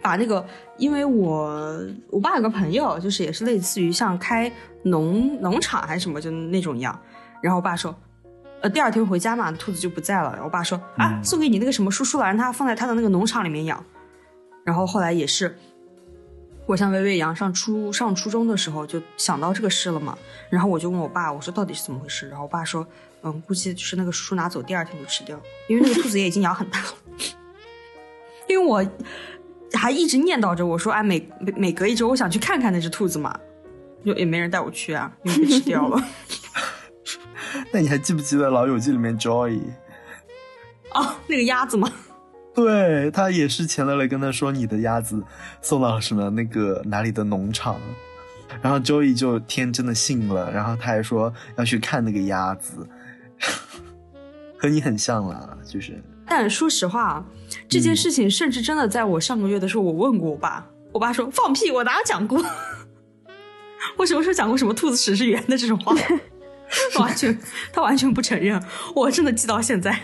把那个，因为我我爸有个朋友，就是也是类似于像开农农场还是什么就那种一样。然后我爸说，呃，第二天回家嘛，兔子就不在了。我爸说啊，送给你那个什么叔叔了，让他放在他的那个农场里面养。然后后来也是。我像微微一样上初上初中的时候就想到这个事了嘛，然后我就问我爸，我说到底是怎么回事？然后我爸说，嗯，估计就是那个叔叔拿走，第二天就吃掉，因为那个兔子也已经养很大了。因为我还一直念叨着，我说哎，每每每隔一周我想去看看那只兔子嘛，就也没人带我去啊，因为被吃掉了。那你还记不记得《老友记》里面 Joy？哦，那个鸭子吗？对他也是钱乐乐跟他说你的鸭子送到了什么那个哪里的农场，然后周易就天真的信了，然后他还说要去看那个鸭子，和你很像啦，就是。但说实话，这件事情甚至真的在我上个月的时候，我问过我爸，我爸说放屁，我哪有讲过？我什么时候讲过什么兔子屎是圆的这种话？完全，他完全不承认，我真的记到现在。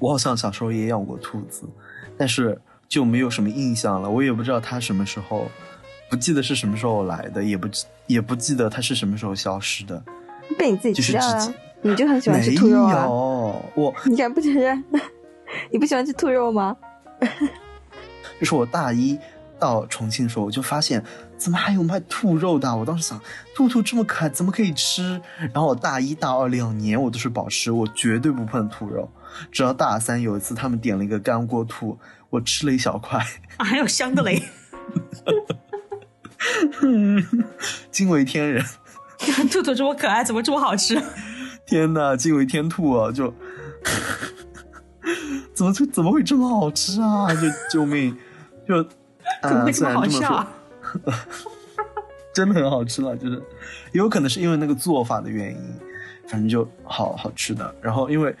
我好像小时候也养过兔子，但是就没有什么印象了。我也不知道它什么时候，不记得是什么时候来的，也不也不记得它是什么时候消失的。被你自己吃掉了，你就很喜欢吃兔肉啊？我你敢不承认？你不喜欢吃兔肉吗？就是我大一到重庆的时候，我就发现怎么还有卖兔肉的。我当时想，兔兔这么可爱，怎么可以吃？然后我大一大二两年我都是保持，我绝对不碰兔肉。直到大三有一次，他们点了一个干锅兔，我吃了一小块，啊，还有香的嘞，惊为天人。兔兔这么可爱，怎么这么好吃？天哪，惊为天兔啊！就怎么就怎么会这么好吃啊？就救命！就怎么会这么好吃啊？真的很好吃了，就是也有可能是因为那个做法的原因，反正就好好吃的。然后因为。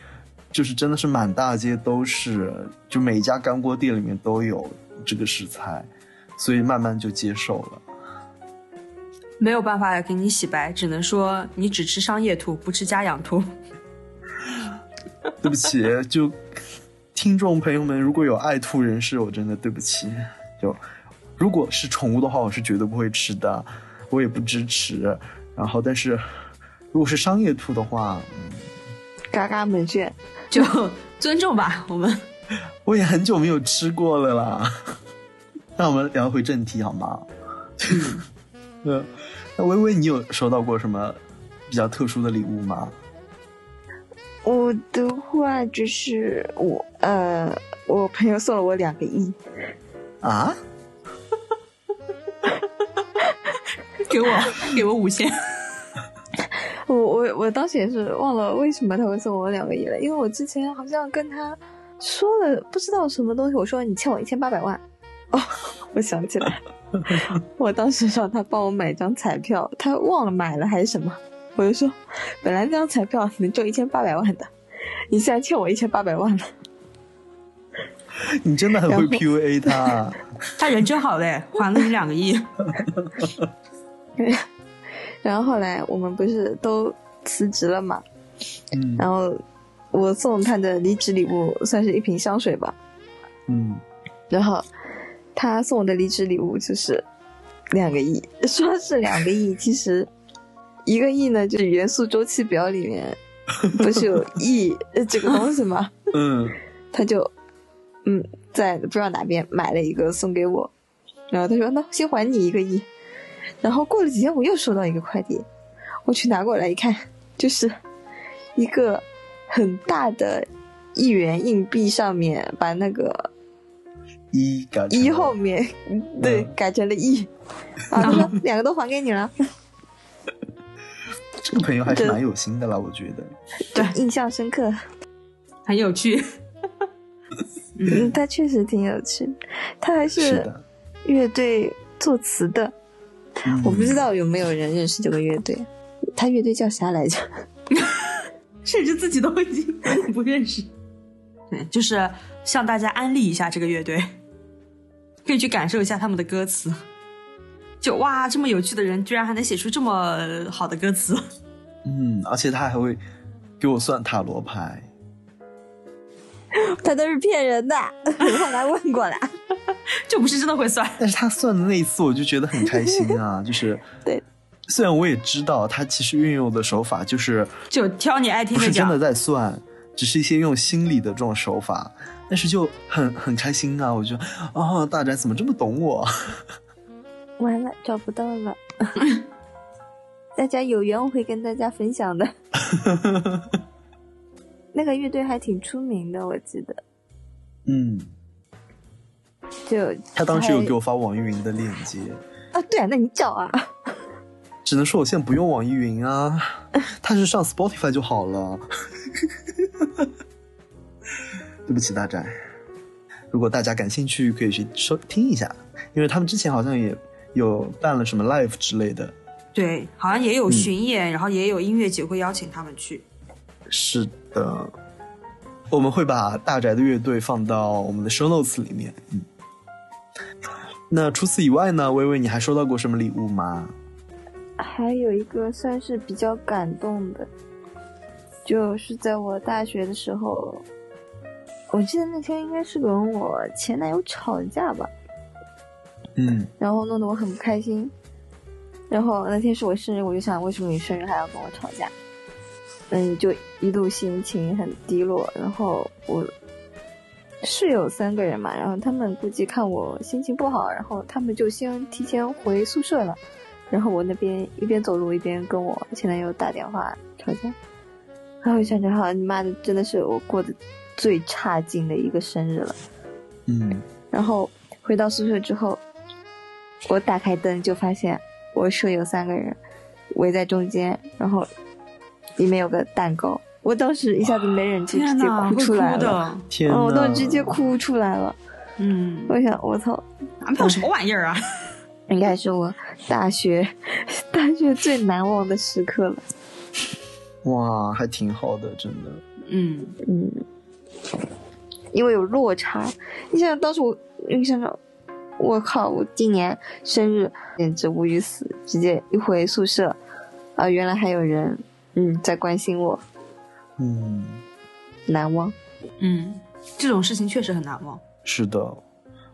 就是真的是满大街都是，就每一家干锅店里面都有这个食材，所以慢慢就接受了。没有办法给你洗白，只能说你只吃商业兔，不吃家养兔。对不起，就听众朋友们，如果有爱兔人士，我真的对不起。就如果是宠物的话，我是绝对不会吃的，我也不支持。然后，但是如果是商业兔的话，嗯，嘎嘎门炫。就尊重吧，我们。我也很久没有吃过了啦。那我们聊回正题好吗？嗯，那微微，你有收到过什么比较特殊的礼物吗？我的话就是我呃，我朋友送了我两个亿。啊？给我 给我五千。我我我当时也是忘了为什么他会送我两个亿了，因为我之前好像跟他说了不知道什么东西，我说你欠我一千八百万。哦，我想起来，我当时让他帮我买张彩票，他忘了买了还是什么，我就说本来那张彩票能中一千八百万的，你现在欠我一千八百万了。你真的很会 PUA 他，他人真好嘞，还了你两个亿。然后后来我们不是都辞职了嘛，嗯，然后我送他的离职礼物算是一瓶香水吧，嗯，然后他送我的离职礼物就是两个亿，说是两个亿，其实一个亿呢就是元素周期表里面 不是有亿这个东西吗？嗯，他就嗯在不知道哪边买了一个送给我，然后他说那先还你一个亿，然后过了几天我又收到一个快递，我去拿过来一看，就是一个很大的一元硬币上面把那个一改成一后面对嗯改成了 E，，啊他说两个都还给你了，这个朋友还是蛮有心的啦，我觉得。对印象深刻，很有趣。嗯，他确实挺有趣，他还是乐队作词的。嗯我不知道有没有人认识这个乐队，他乐队叫啥来着？甚至自己都已经 不认识。对，就是向大家安利一下这个乐队，可以去感受一下他们的歌词。就哇，这么有趣的人，居然还能写出这么好的歌词。嗯，而且他还会给我算塔罗牌。他都是骗人的，我来问过了。就不是真的会算。但是他算的那一次，我就觉得很开心啊，就是对，虽然我也知道他其实运用的手法就是就挑你爱听的讲不是真的。在算，只是一些用心理的这种手法，但是就很很开心啊！我觉得哦，大宅怎么这么懂我？完了，找不到了。大家有缘我会跟大家分享的。那个乐队还挺出名的，我记得。嗯，就他当时有给我发网易云的链接，啊，对啊，那你找啊。只能说我现在不用网易云啊，他是上 Spotify 就好了。对不起，大宅。如果大家感兴趣，可以去收听一下，因为他们之前好像也有办了什么 live 之类的。对，好像也有巡演，然后也有音乐节会邀请他们去。是的，我们会把大宅的乐队放到我们的 show notes 里面。嗯，那除此以外呢，微微你还收到过什么礼物吗？还有一个算是比较感动的，就是在我大学的时候，我记得那天应该是跟我前男友吵架吧，嗯然后弄得我很不开心。然后那天是我生日，我就想，为什么你生日还要跟我吵架？嗯，就一度心情很低落。然后我室友三个人嘛，然后他们估计看我心情不好，然后他们就先提前回宿舍了。然后我那边一边走路一边跟我前男友打电话吵架。然后我想着，好，你妈的，真的是我过得最差劲的一个生日了。嗯然后回到宿舍之后，我打开灯就发现我舍友三个人围在中间，然后里面有个蛋糕，我当时一下子没忍住，直接哭出来了。我当时直接哭出来了。嗯，我想，我操，男朋友什么玩意儿啊？应该是我大学大学最难忘的时刻了。哇，还挺好的，真的。嗯，嗯，因为有落差。你想想，当时我，你想想，我靠，我今年生日简直无语死，直接一回宿舍，啊，原来还有人，嗯，在关心我，嗯，难忘。嗯，这种事情确实很难忘。是的，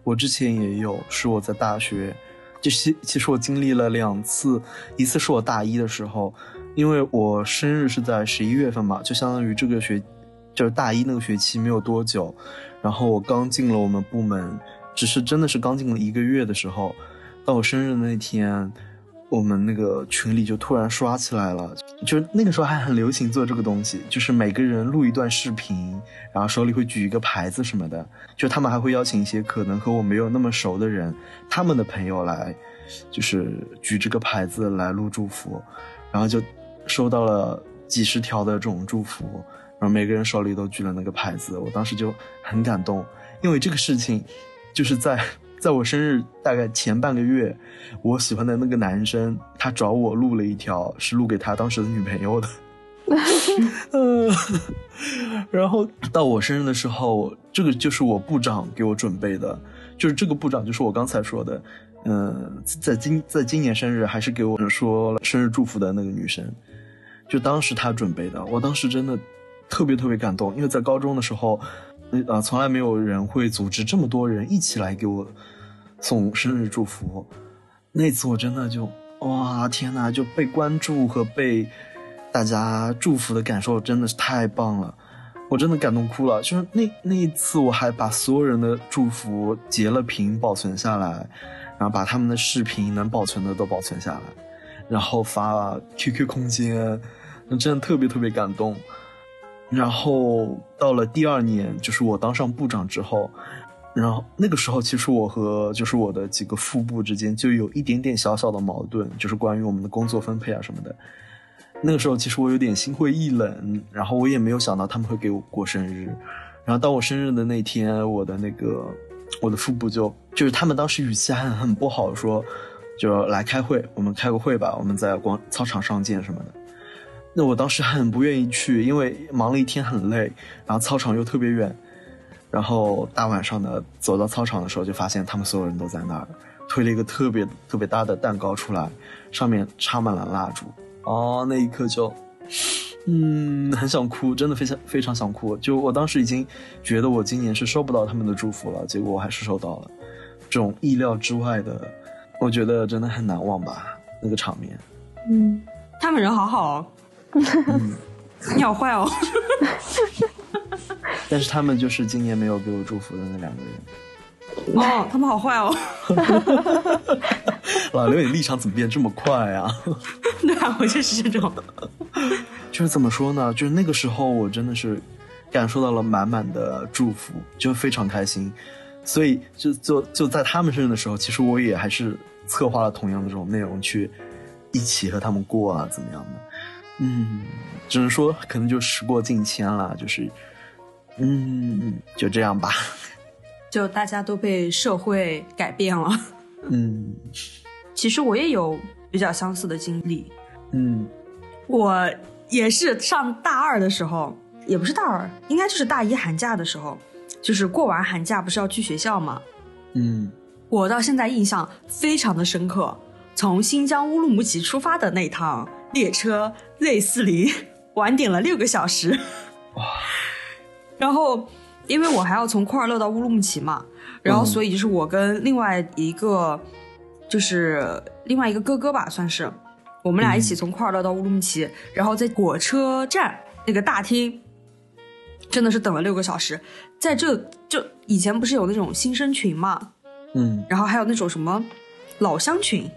我之前也有，是我在大学，就是其实我经历了两次，一次是我大一的时候，因为我生日是在十一月份嘛，就相当于这个学，就是大一那个学期没有多久，然后我刚进了我们部门，只是真的是刚进了一个月的时候，到我生日的那天，我们那个群里就突然刷起来了，就那个时候还很流行做这个东西，就是每个人录一段视频，然后手里会举一个牌子什么的，就他们还会邀请一些可能和我没有那么熟的人，他们的朋友来，就是举这个牌子来录祝福，然后就收到了几十条的这种祝福，然后每个人手里都举了那个牌子，我当时就很感动，因为这个事情就是在在我生日大概前半个月，我喜欢的那个男生他找我录了一条，是录给他当时的女朋友的。嗯，然后到我生日的时候，这个就是我部长给我准备的，就是这个部长就是我刚才说的，嗯，在今在今年生日还是给我说了生日祝福的那个女生，就当时她准备的，我当时真的特别特别感动，因为在高中的时候，呃，从来没有人会组织这么多人一起来给我送生日祝福，那次我真的就哇天呐，就被关注和被大家祝福的感受真的是太棒了。我真的感动哭了，就是那那一次，我还把所有人的祝福截了屏保存下来，然后把他们的视频能保存的都保存下来，然后发了 QQ 空间，真的特别特别感动。然后到了第二年，就是我当上部长之后，然后那个时候其实我和就是我的几个副部之间就有一点点小小的矛盾，就是关于我们的工作分配啊什么的。那个时候其实我有点心灰意冷，然后我也没有想到他们会给我过生日。然后到我生日的那天，我的那个我的副部就就是他们当时语气还很不好，说就来开会，我们开个会吧，我们在广操场上见什么的。那我当时很不愿意去，因为忙了一天很累，然后操场又特别远。然后大晚上的走到操场的时候，就发现他们所有人都在那儿，推了一个特别特别大的蛋糕出来，上面插满了蜡烛。哦，那一刻就，嗯，很想哭，真的非常非常想哭。就我当时已经觉得我今年是收不到他们的祝福了，结果我还是收到了，这种意料之外的，我觉得真的很难忘吧，那个场面。嗯，他们人好好哦，你好坏哦。但是他们就是今年没有给我祝福的那两个人。哦，他们好坏哦！老刘，你立场怎么变这么快啊？对啊，我就是这种。就是怎么说呢？就是那个时候，我真的是感受到了满满的祝福，就非常开心。所以，就就就在他们生日的时候，其实我也还是策划了同样的这种内容，去一起和他们过啊，怎么样的？嗯，只能说可能就时过境迁了，就是，嗯，就这样吧。就大家都被社会改变了，嗯，其实我也有比较相似的经历，嗯，我也是上大二的时候，也不是大二，应该就是大一寒假的时候，就是过完寒假不是要去学校吗？嗯，我到现在印象非常的深刻，从新疆乌鲁木齐出发的那趟列车 Z 四零晚点了六个小时，哇，然后。因为我还要从库尔勒到乌鲁木齐嘛，然后所以就是我跟另外一个，就是另外一个哥哥吧，算是我们俩一起从库尔勒到乌鲁木齐，然后在火车站那个大厅，真的是等了六个小时。在这就以前不是有那种新生群嘛，嗯，然后还有那种什么老乡群，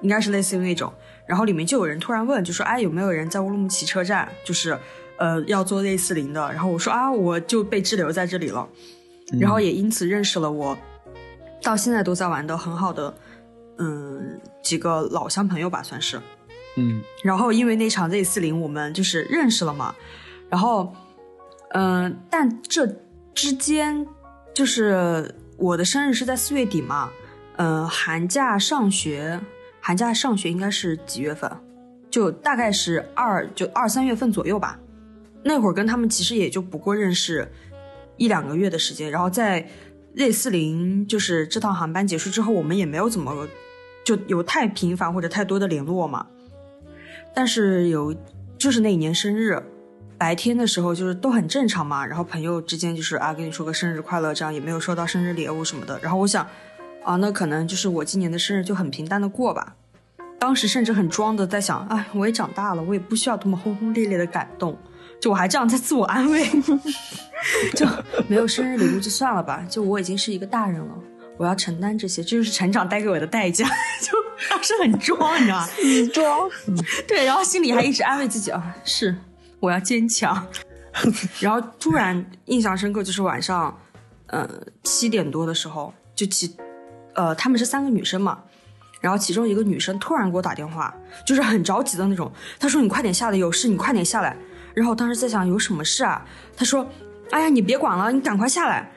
应该是类似于那种，然后里面就有人突然问，就说哎有没有人在乌鲁木齐车站，就是。呃，要做 Z 四零的，然后我说啊，我就被滞留在这里了，然后也因此认识了我到现在都在玩的很好的嗯几个老乡朋友吧，算是，嗯，然后因为那场 Z 四零，我们就是认识了嘛，然后嗯，但这之间就是我的生日是在四月底嘛，嗯，寒假上学，寒假上学应该是几月份？就大概是二就二三月份左右吧。那会儿跟他们其实也就不过认识一两个月的时间，然后在 Z 四零就是这趟航班结束之后，我们也没有怎么就有太频繁或者太多的联络嘛。但是有就是那一年生日白天的时候，就是都很正常嘛。然后朋友之间就是啊，跟你说个生日快乐，这样也没有收到生日礼物什么的。然后我想啊，那可能就是我今年的生日就很平淡的过吧。当时甚至很装的在想，哎，我也长大了，我也不需要多么轰轰烈烈的感动。就我还这样在自我安慰，就没有生日礼物就算了吧。就我已经是一个大人了，我要承担这些，这就是成长带给我的代价。就当时很装，你知道吗？你装，对，然后心里还一直安慰自己啊，是我要坚强。然后突然印象深刻，就是晚上，呃，七点多的时候，就其，呃，他们是三个女生嘛，然后其中一个女生突然给我打电话，就是很着急的那种，她说：“你快点下来，有事，你快点下来。”然后我当时在想有什么事啊？她说：“哎呀，你别管了，你赶快下来。”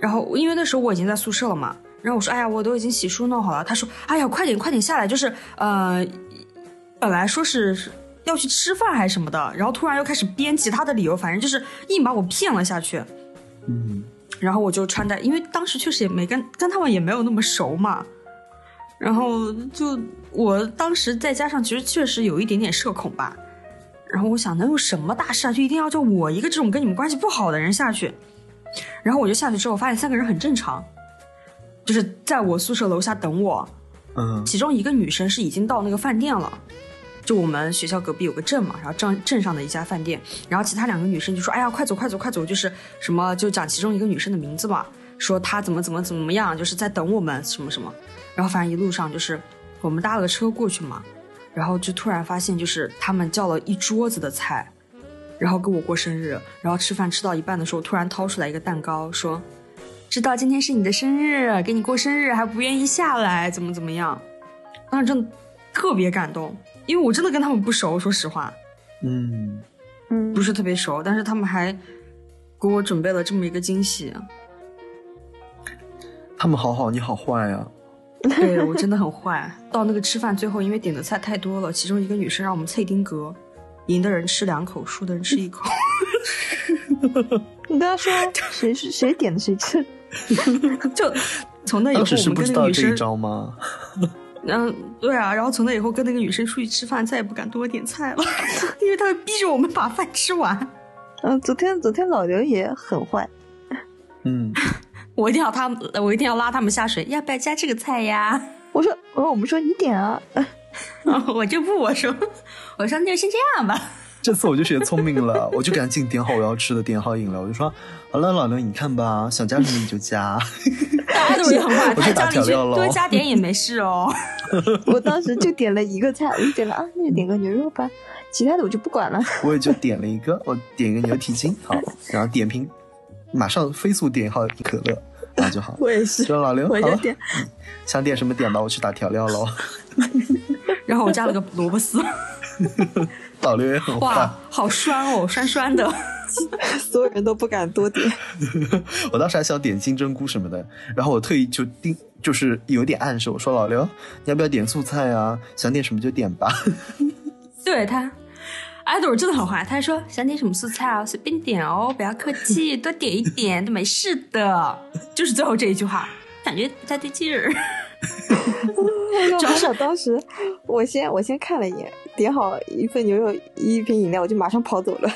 然后因为那时候我已经在宿舍了嘛，然后我说：“哎呀，我都已经洗漱弄好了。”她说：“哎呀，快点快点下来，就是呃，本来说是要去吃饭还是什么的，然后突然又开始编其他的理由，反正就是硬把我骗了下去。”嗯，然后我就穿戴，因为当时确实也没跟跟他们也没有那么熟嘛，然后就我当时再加上，其实确实有一点点社恐吧。然后我想，能有什么大事啊？就一定要叫我一个这种跟你们关系不好的人下去？然后我就下去之后，发现三个人很正常，就是在我宿舍楼下等我。嗯，其中一个女生是已经到那个饭店了，就我们学校隔壁有个镇嘛，然后镇镇上的一家饭店。然后其他两个女生就说：“哎呀，快走快走快走！”就是什么就讲其中一个女生的名字嘛，说她怎么怎么怎么样，就是在等我们什么什么。然后反正一路上就是我们搭了个车过去嘛。然后就突然发现，就是他们叫了一桌子的菜，然后跟我过生日。然后吃饭吃到一半的时候，突然掏出来一个蛋糕，说：“知道今天是你的生日，给你过生日还不愿意下来，怎么怎么样？”当时真的特别感动，因为我真的跟他们不熟，说实话，嗯嗯，不是特别熟，但是他们还给我准备了这么一个惊喜。他们好好，你好坏呀。对我真的很坏。到那个吃饭最后，因为点的菜太多了，其中一个女生让我们脆丁格，赢的人吃两口，输的人吃一口。你跟他说 谁是谁点的谁吃，就从那以后，当时是我们不知道这一跟那个女生，招吗？嗯，对啊，然后从那以后跟那个女生出去吃饭，再也不敢多点菜了，因为她会逼着我们把饭吃完。嗯，昨天昨天老刘也很坏，嗯，我一定要他们，我一定要拉他们下水，要不要加这个菜呀？我说我说我们说你点啊，我就不，我说，我说那就先这样吧。这次我就学聪明了，我就赶紧点好我要吃的，点好饮料，我就说好了，老刘你看吧，想加什么你就加。大家都是很坏，我去打他家里去调料咯多加点也没事哦。我当时就点了一个菜，我就点了啊，那就点个牛肉吧，其他的我就不管了。我也就点了一个，我点一个牛蹄筋，好，然后点评，马上飞速点好可乐，然后就好。我也是说老刘，我就点，想点什么点吧，我去打调料喽。然后我加了个萝卜丝，老刘也很坏哇，，好酸哦，酸酸的。所有人都不敢多点。我当时还想点金针菇什么的，然后我特意就盯，就是有点暗示我说老刘，你要不要点素菜啊？想点什么就点吧。对他，爱豆真的很坏，他还说想点什么素菜啊，随便点哦，不要客气，多点一点都没事的。就是最后这一句话，感觉不太对劲儿。主要是当时我先我先看了一眼，点好一份牛肉一瓶饮料，我就马上跑走了。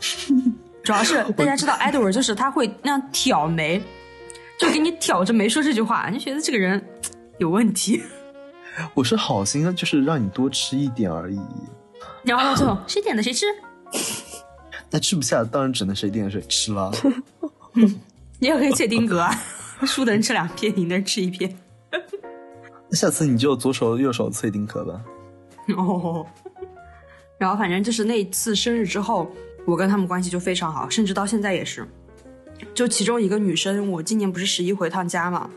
主要是大家知道，爱豆就是他会那样挑眉，就给你挑着眉说这句话，你就觉得这个人有问题。我是好心的，就是让你多吃一点而已。然后到最后，谁点的谁吃，那吃不下，当然只能谁点谁吃了。你也可以切丁格啊，输的人吃两片，赢的人吃一片。那下次你就左手右手脆丁壳吧。哦，然后反正就是那一次生日之后，我跟他们关系就非常好，甚至到现在也是。就其中一个女生，我今年不是十一回趟家嘛，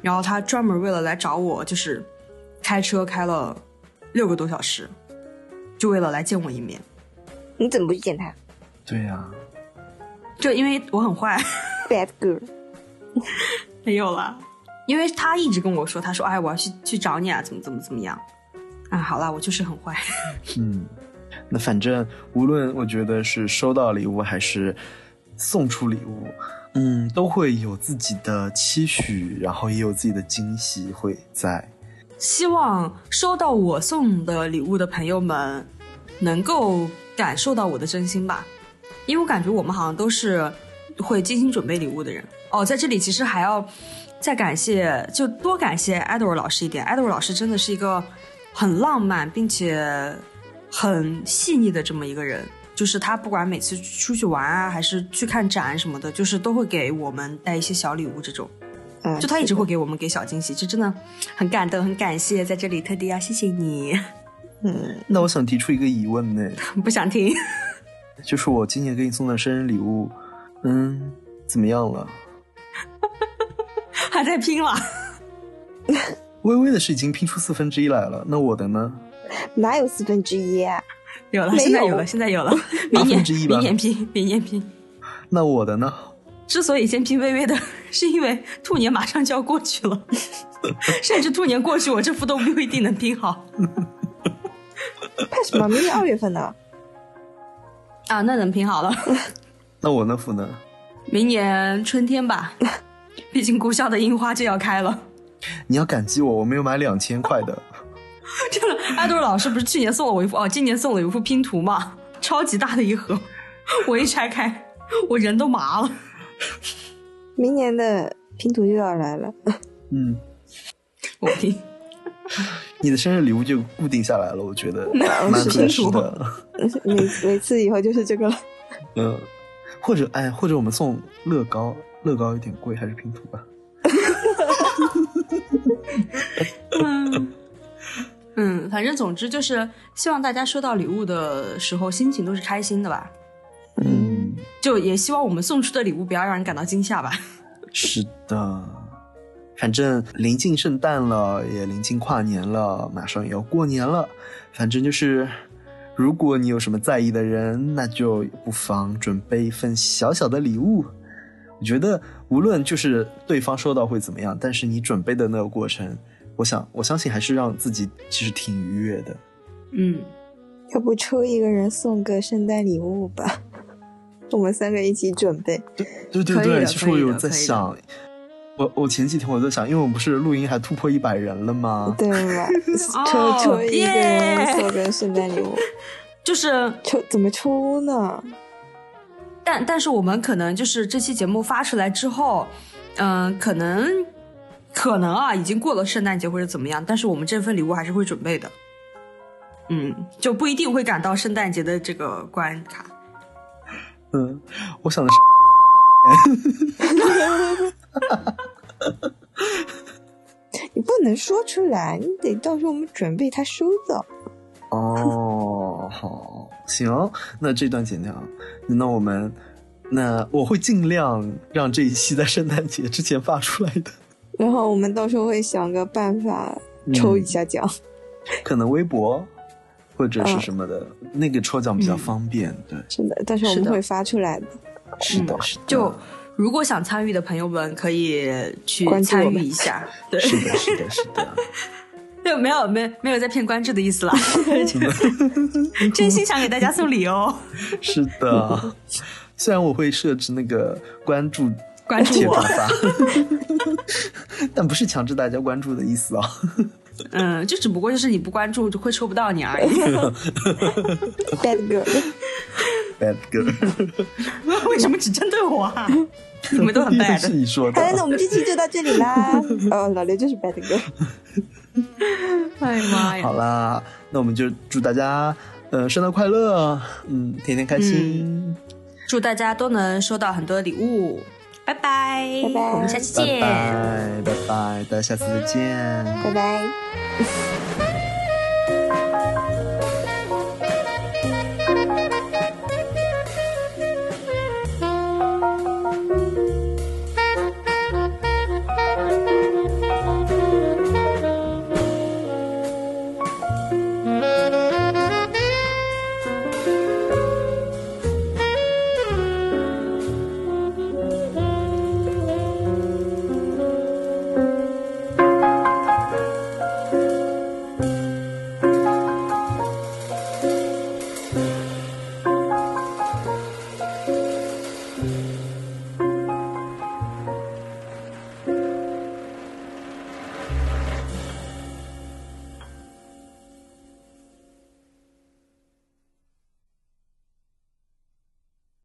然后她专门为了来找我，就是开车开了六个多小时，就为了来见我一面。你怎么不去见他对呀、就因为我很坏，？Bad girl，没有了，因为他一直跟我说，他说：“哎，我要去去找你啊，怎么怎么怎么样。”啊，好了，我就是很坏。嗯，那反正无论我觉得是收到礼物还是送出礼物，嗯，都会有自己的期许，然后也有自己的惊喜会在。希望收到我送的礼物的朋友们能够感受到我的真心吧，因为我感觉我们好像都是会精心准备礼物的人。哦，在这里其实还要再感谢，就多感谢 Edward 老师一点。Edward 老师真的是一个很浪漫并且很细腻的这么一个人。就是他不管每次出去玩啊，还是去看展什么的，就是都会给我们带一些小礼物这种。嗯，就他一直会给我们给小惊喜，这真的很感动，很感谢，在这里特地要谢谢你。嗯，那我想提出一个疑问呢，不想听，就是我今年给你送的生日礼物，嗯，怎么样了？还在拼了。微微的是已经拼出四分之一来了，那我的呢？哪有四分之一啊？有了，有现在有了，现在有了。八明年分之一吧明年拼，明年拼。那我的呢？之所以先拼微微的，是因为兔年马上就要过去了，甚至兔年过去，我这副都不一定能拼好怕什么？明年二月份呢？啊。那能拼好了，那我那副呢？明年春天吧，毕竟故乡的樱花就要开了。你要感激我，我没有买两千块的。真的，爱豆老师不是去年送了我一副哦，今年送了一幅拼图嘛，超级大的一盒，我一拆开，我人都麻了。明年的拼图就要来了。嗯，我拼。你的生日礼物就固定下来了，我觉得 蛮合适的。每每次以后就是这个了。嗯，或者哎，或者我们送乐高，乐高有点贵，还是拼图吧。嗯嗯，反正总之就是希望大家收到礼物的时候心情都是开心的吧。嗯，就也希望我们送出的礼物不要让人感到惊吓吧。是的。反正临近圣诞了，也临近跨年了，马上也要过年了。反正就是，如果你有什么在意的人，那就不妨准备一份小小的礼物。我觉得，无论就是对方收到会怎么样，但是你准备的那个过程，我想我相信还是让自己其实挺愉悦的。嗯，要不抽一个人送个圣诞礼物吧？我们三个一起准备。对对对对，其实我有在想。我我前几天我在想，因为我们不是录音还突破一百人了吗？对吧？抽抽一个人送个圣诞礼物，就是抽怎么抽呢？但但是我们可能就是这期节目发出来之后，嗯，可能可能啊，已经过了圣诞节或者怎么样，但是我们这份礼物还是会准备的。嗯，就不一定会赶到圣诞节的这个关卡。嗯，我想的是。你不能说出来，你得到时候我们准备他收到。哦，好，行，那这段剪掉。那我们，那我会尽量让这一期在圣诞节之前发出来的。然后我们到时候会想个办法抽一下奖，可能微博或者是什么的，那个抽奖比较方便。对，是的，但是我们会发出来的。是的，是的。就。如果想参与的朋友们可以去参与一下，对，是的，是的，是的，就没有没没有在骗关注的意思了，真心想给大家送礼哦。是的，虽然我会设置那个关注关注我，但不是强制大家关注的意思哦。嗯，就只不过就是你不关注就会抽不到你而已。Bad girl，bad girl，为什么只针对我啊？你们都很 bad，是你说的。好，那我们这期就到这里啦。哦，老刘就是 bad girl。哎呀妈呀！好啦，那我们就祝大家呃圣诞快乐，嗯，天天开心。祝大家都能收到很多礼物。拜拜，拜拜，我们下期见。拜拜，拜拜，大家下次再见。拜拜。Oof.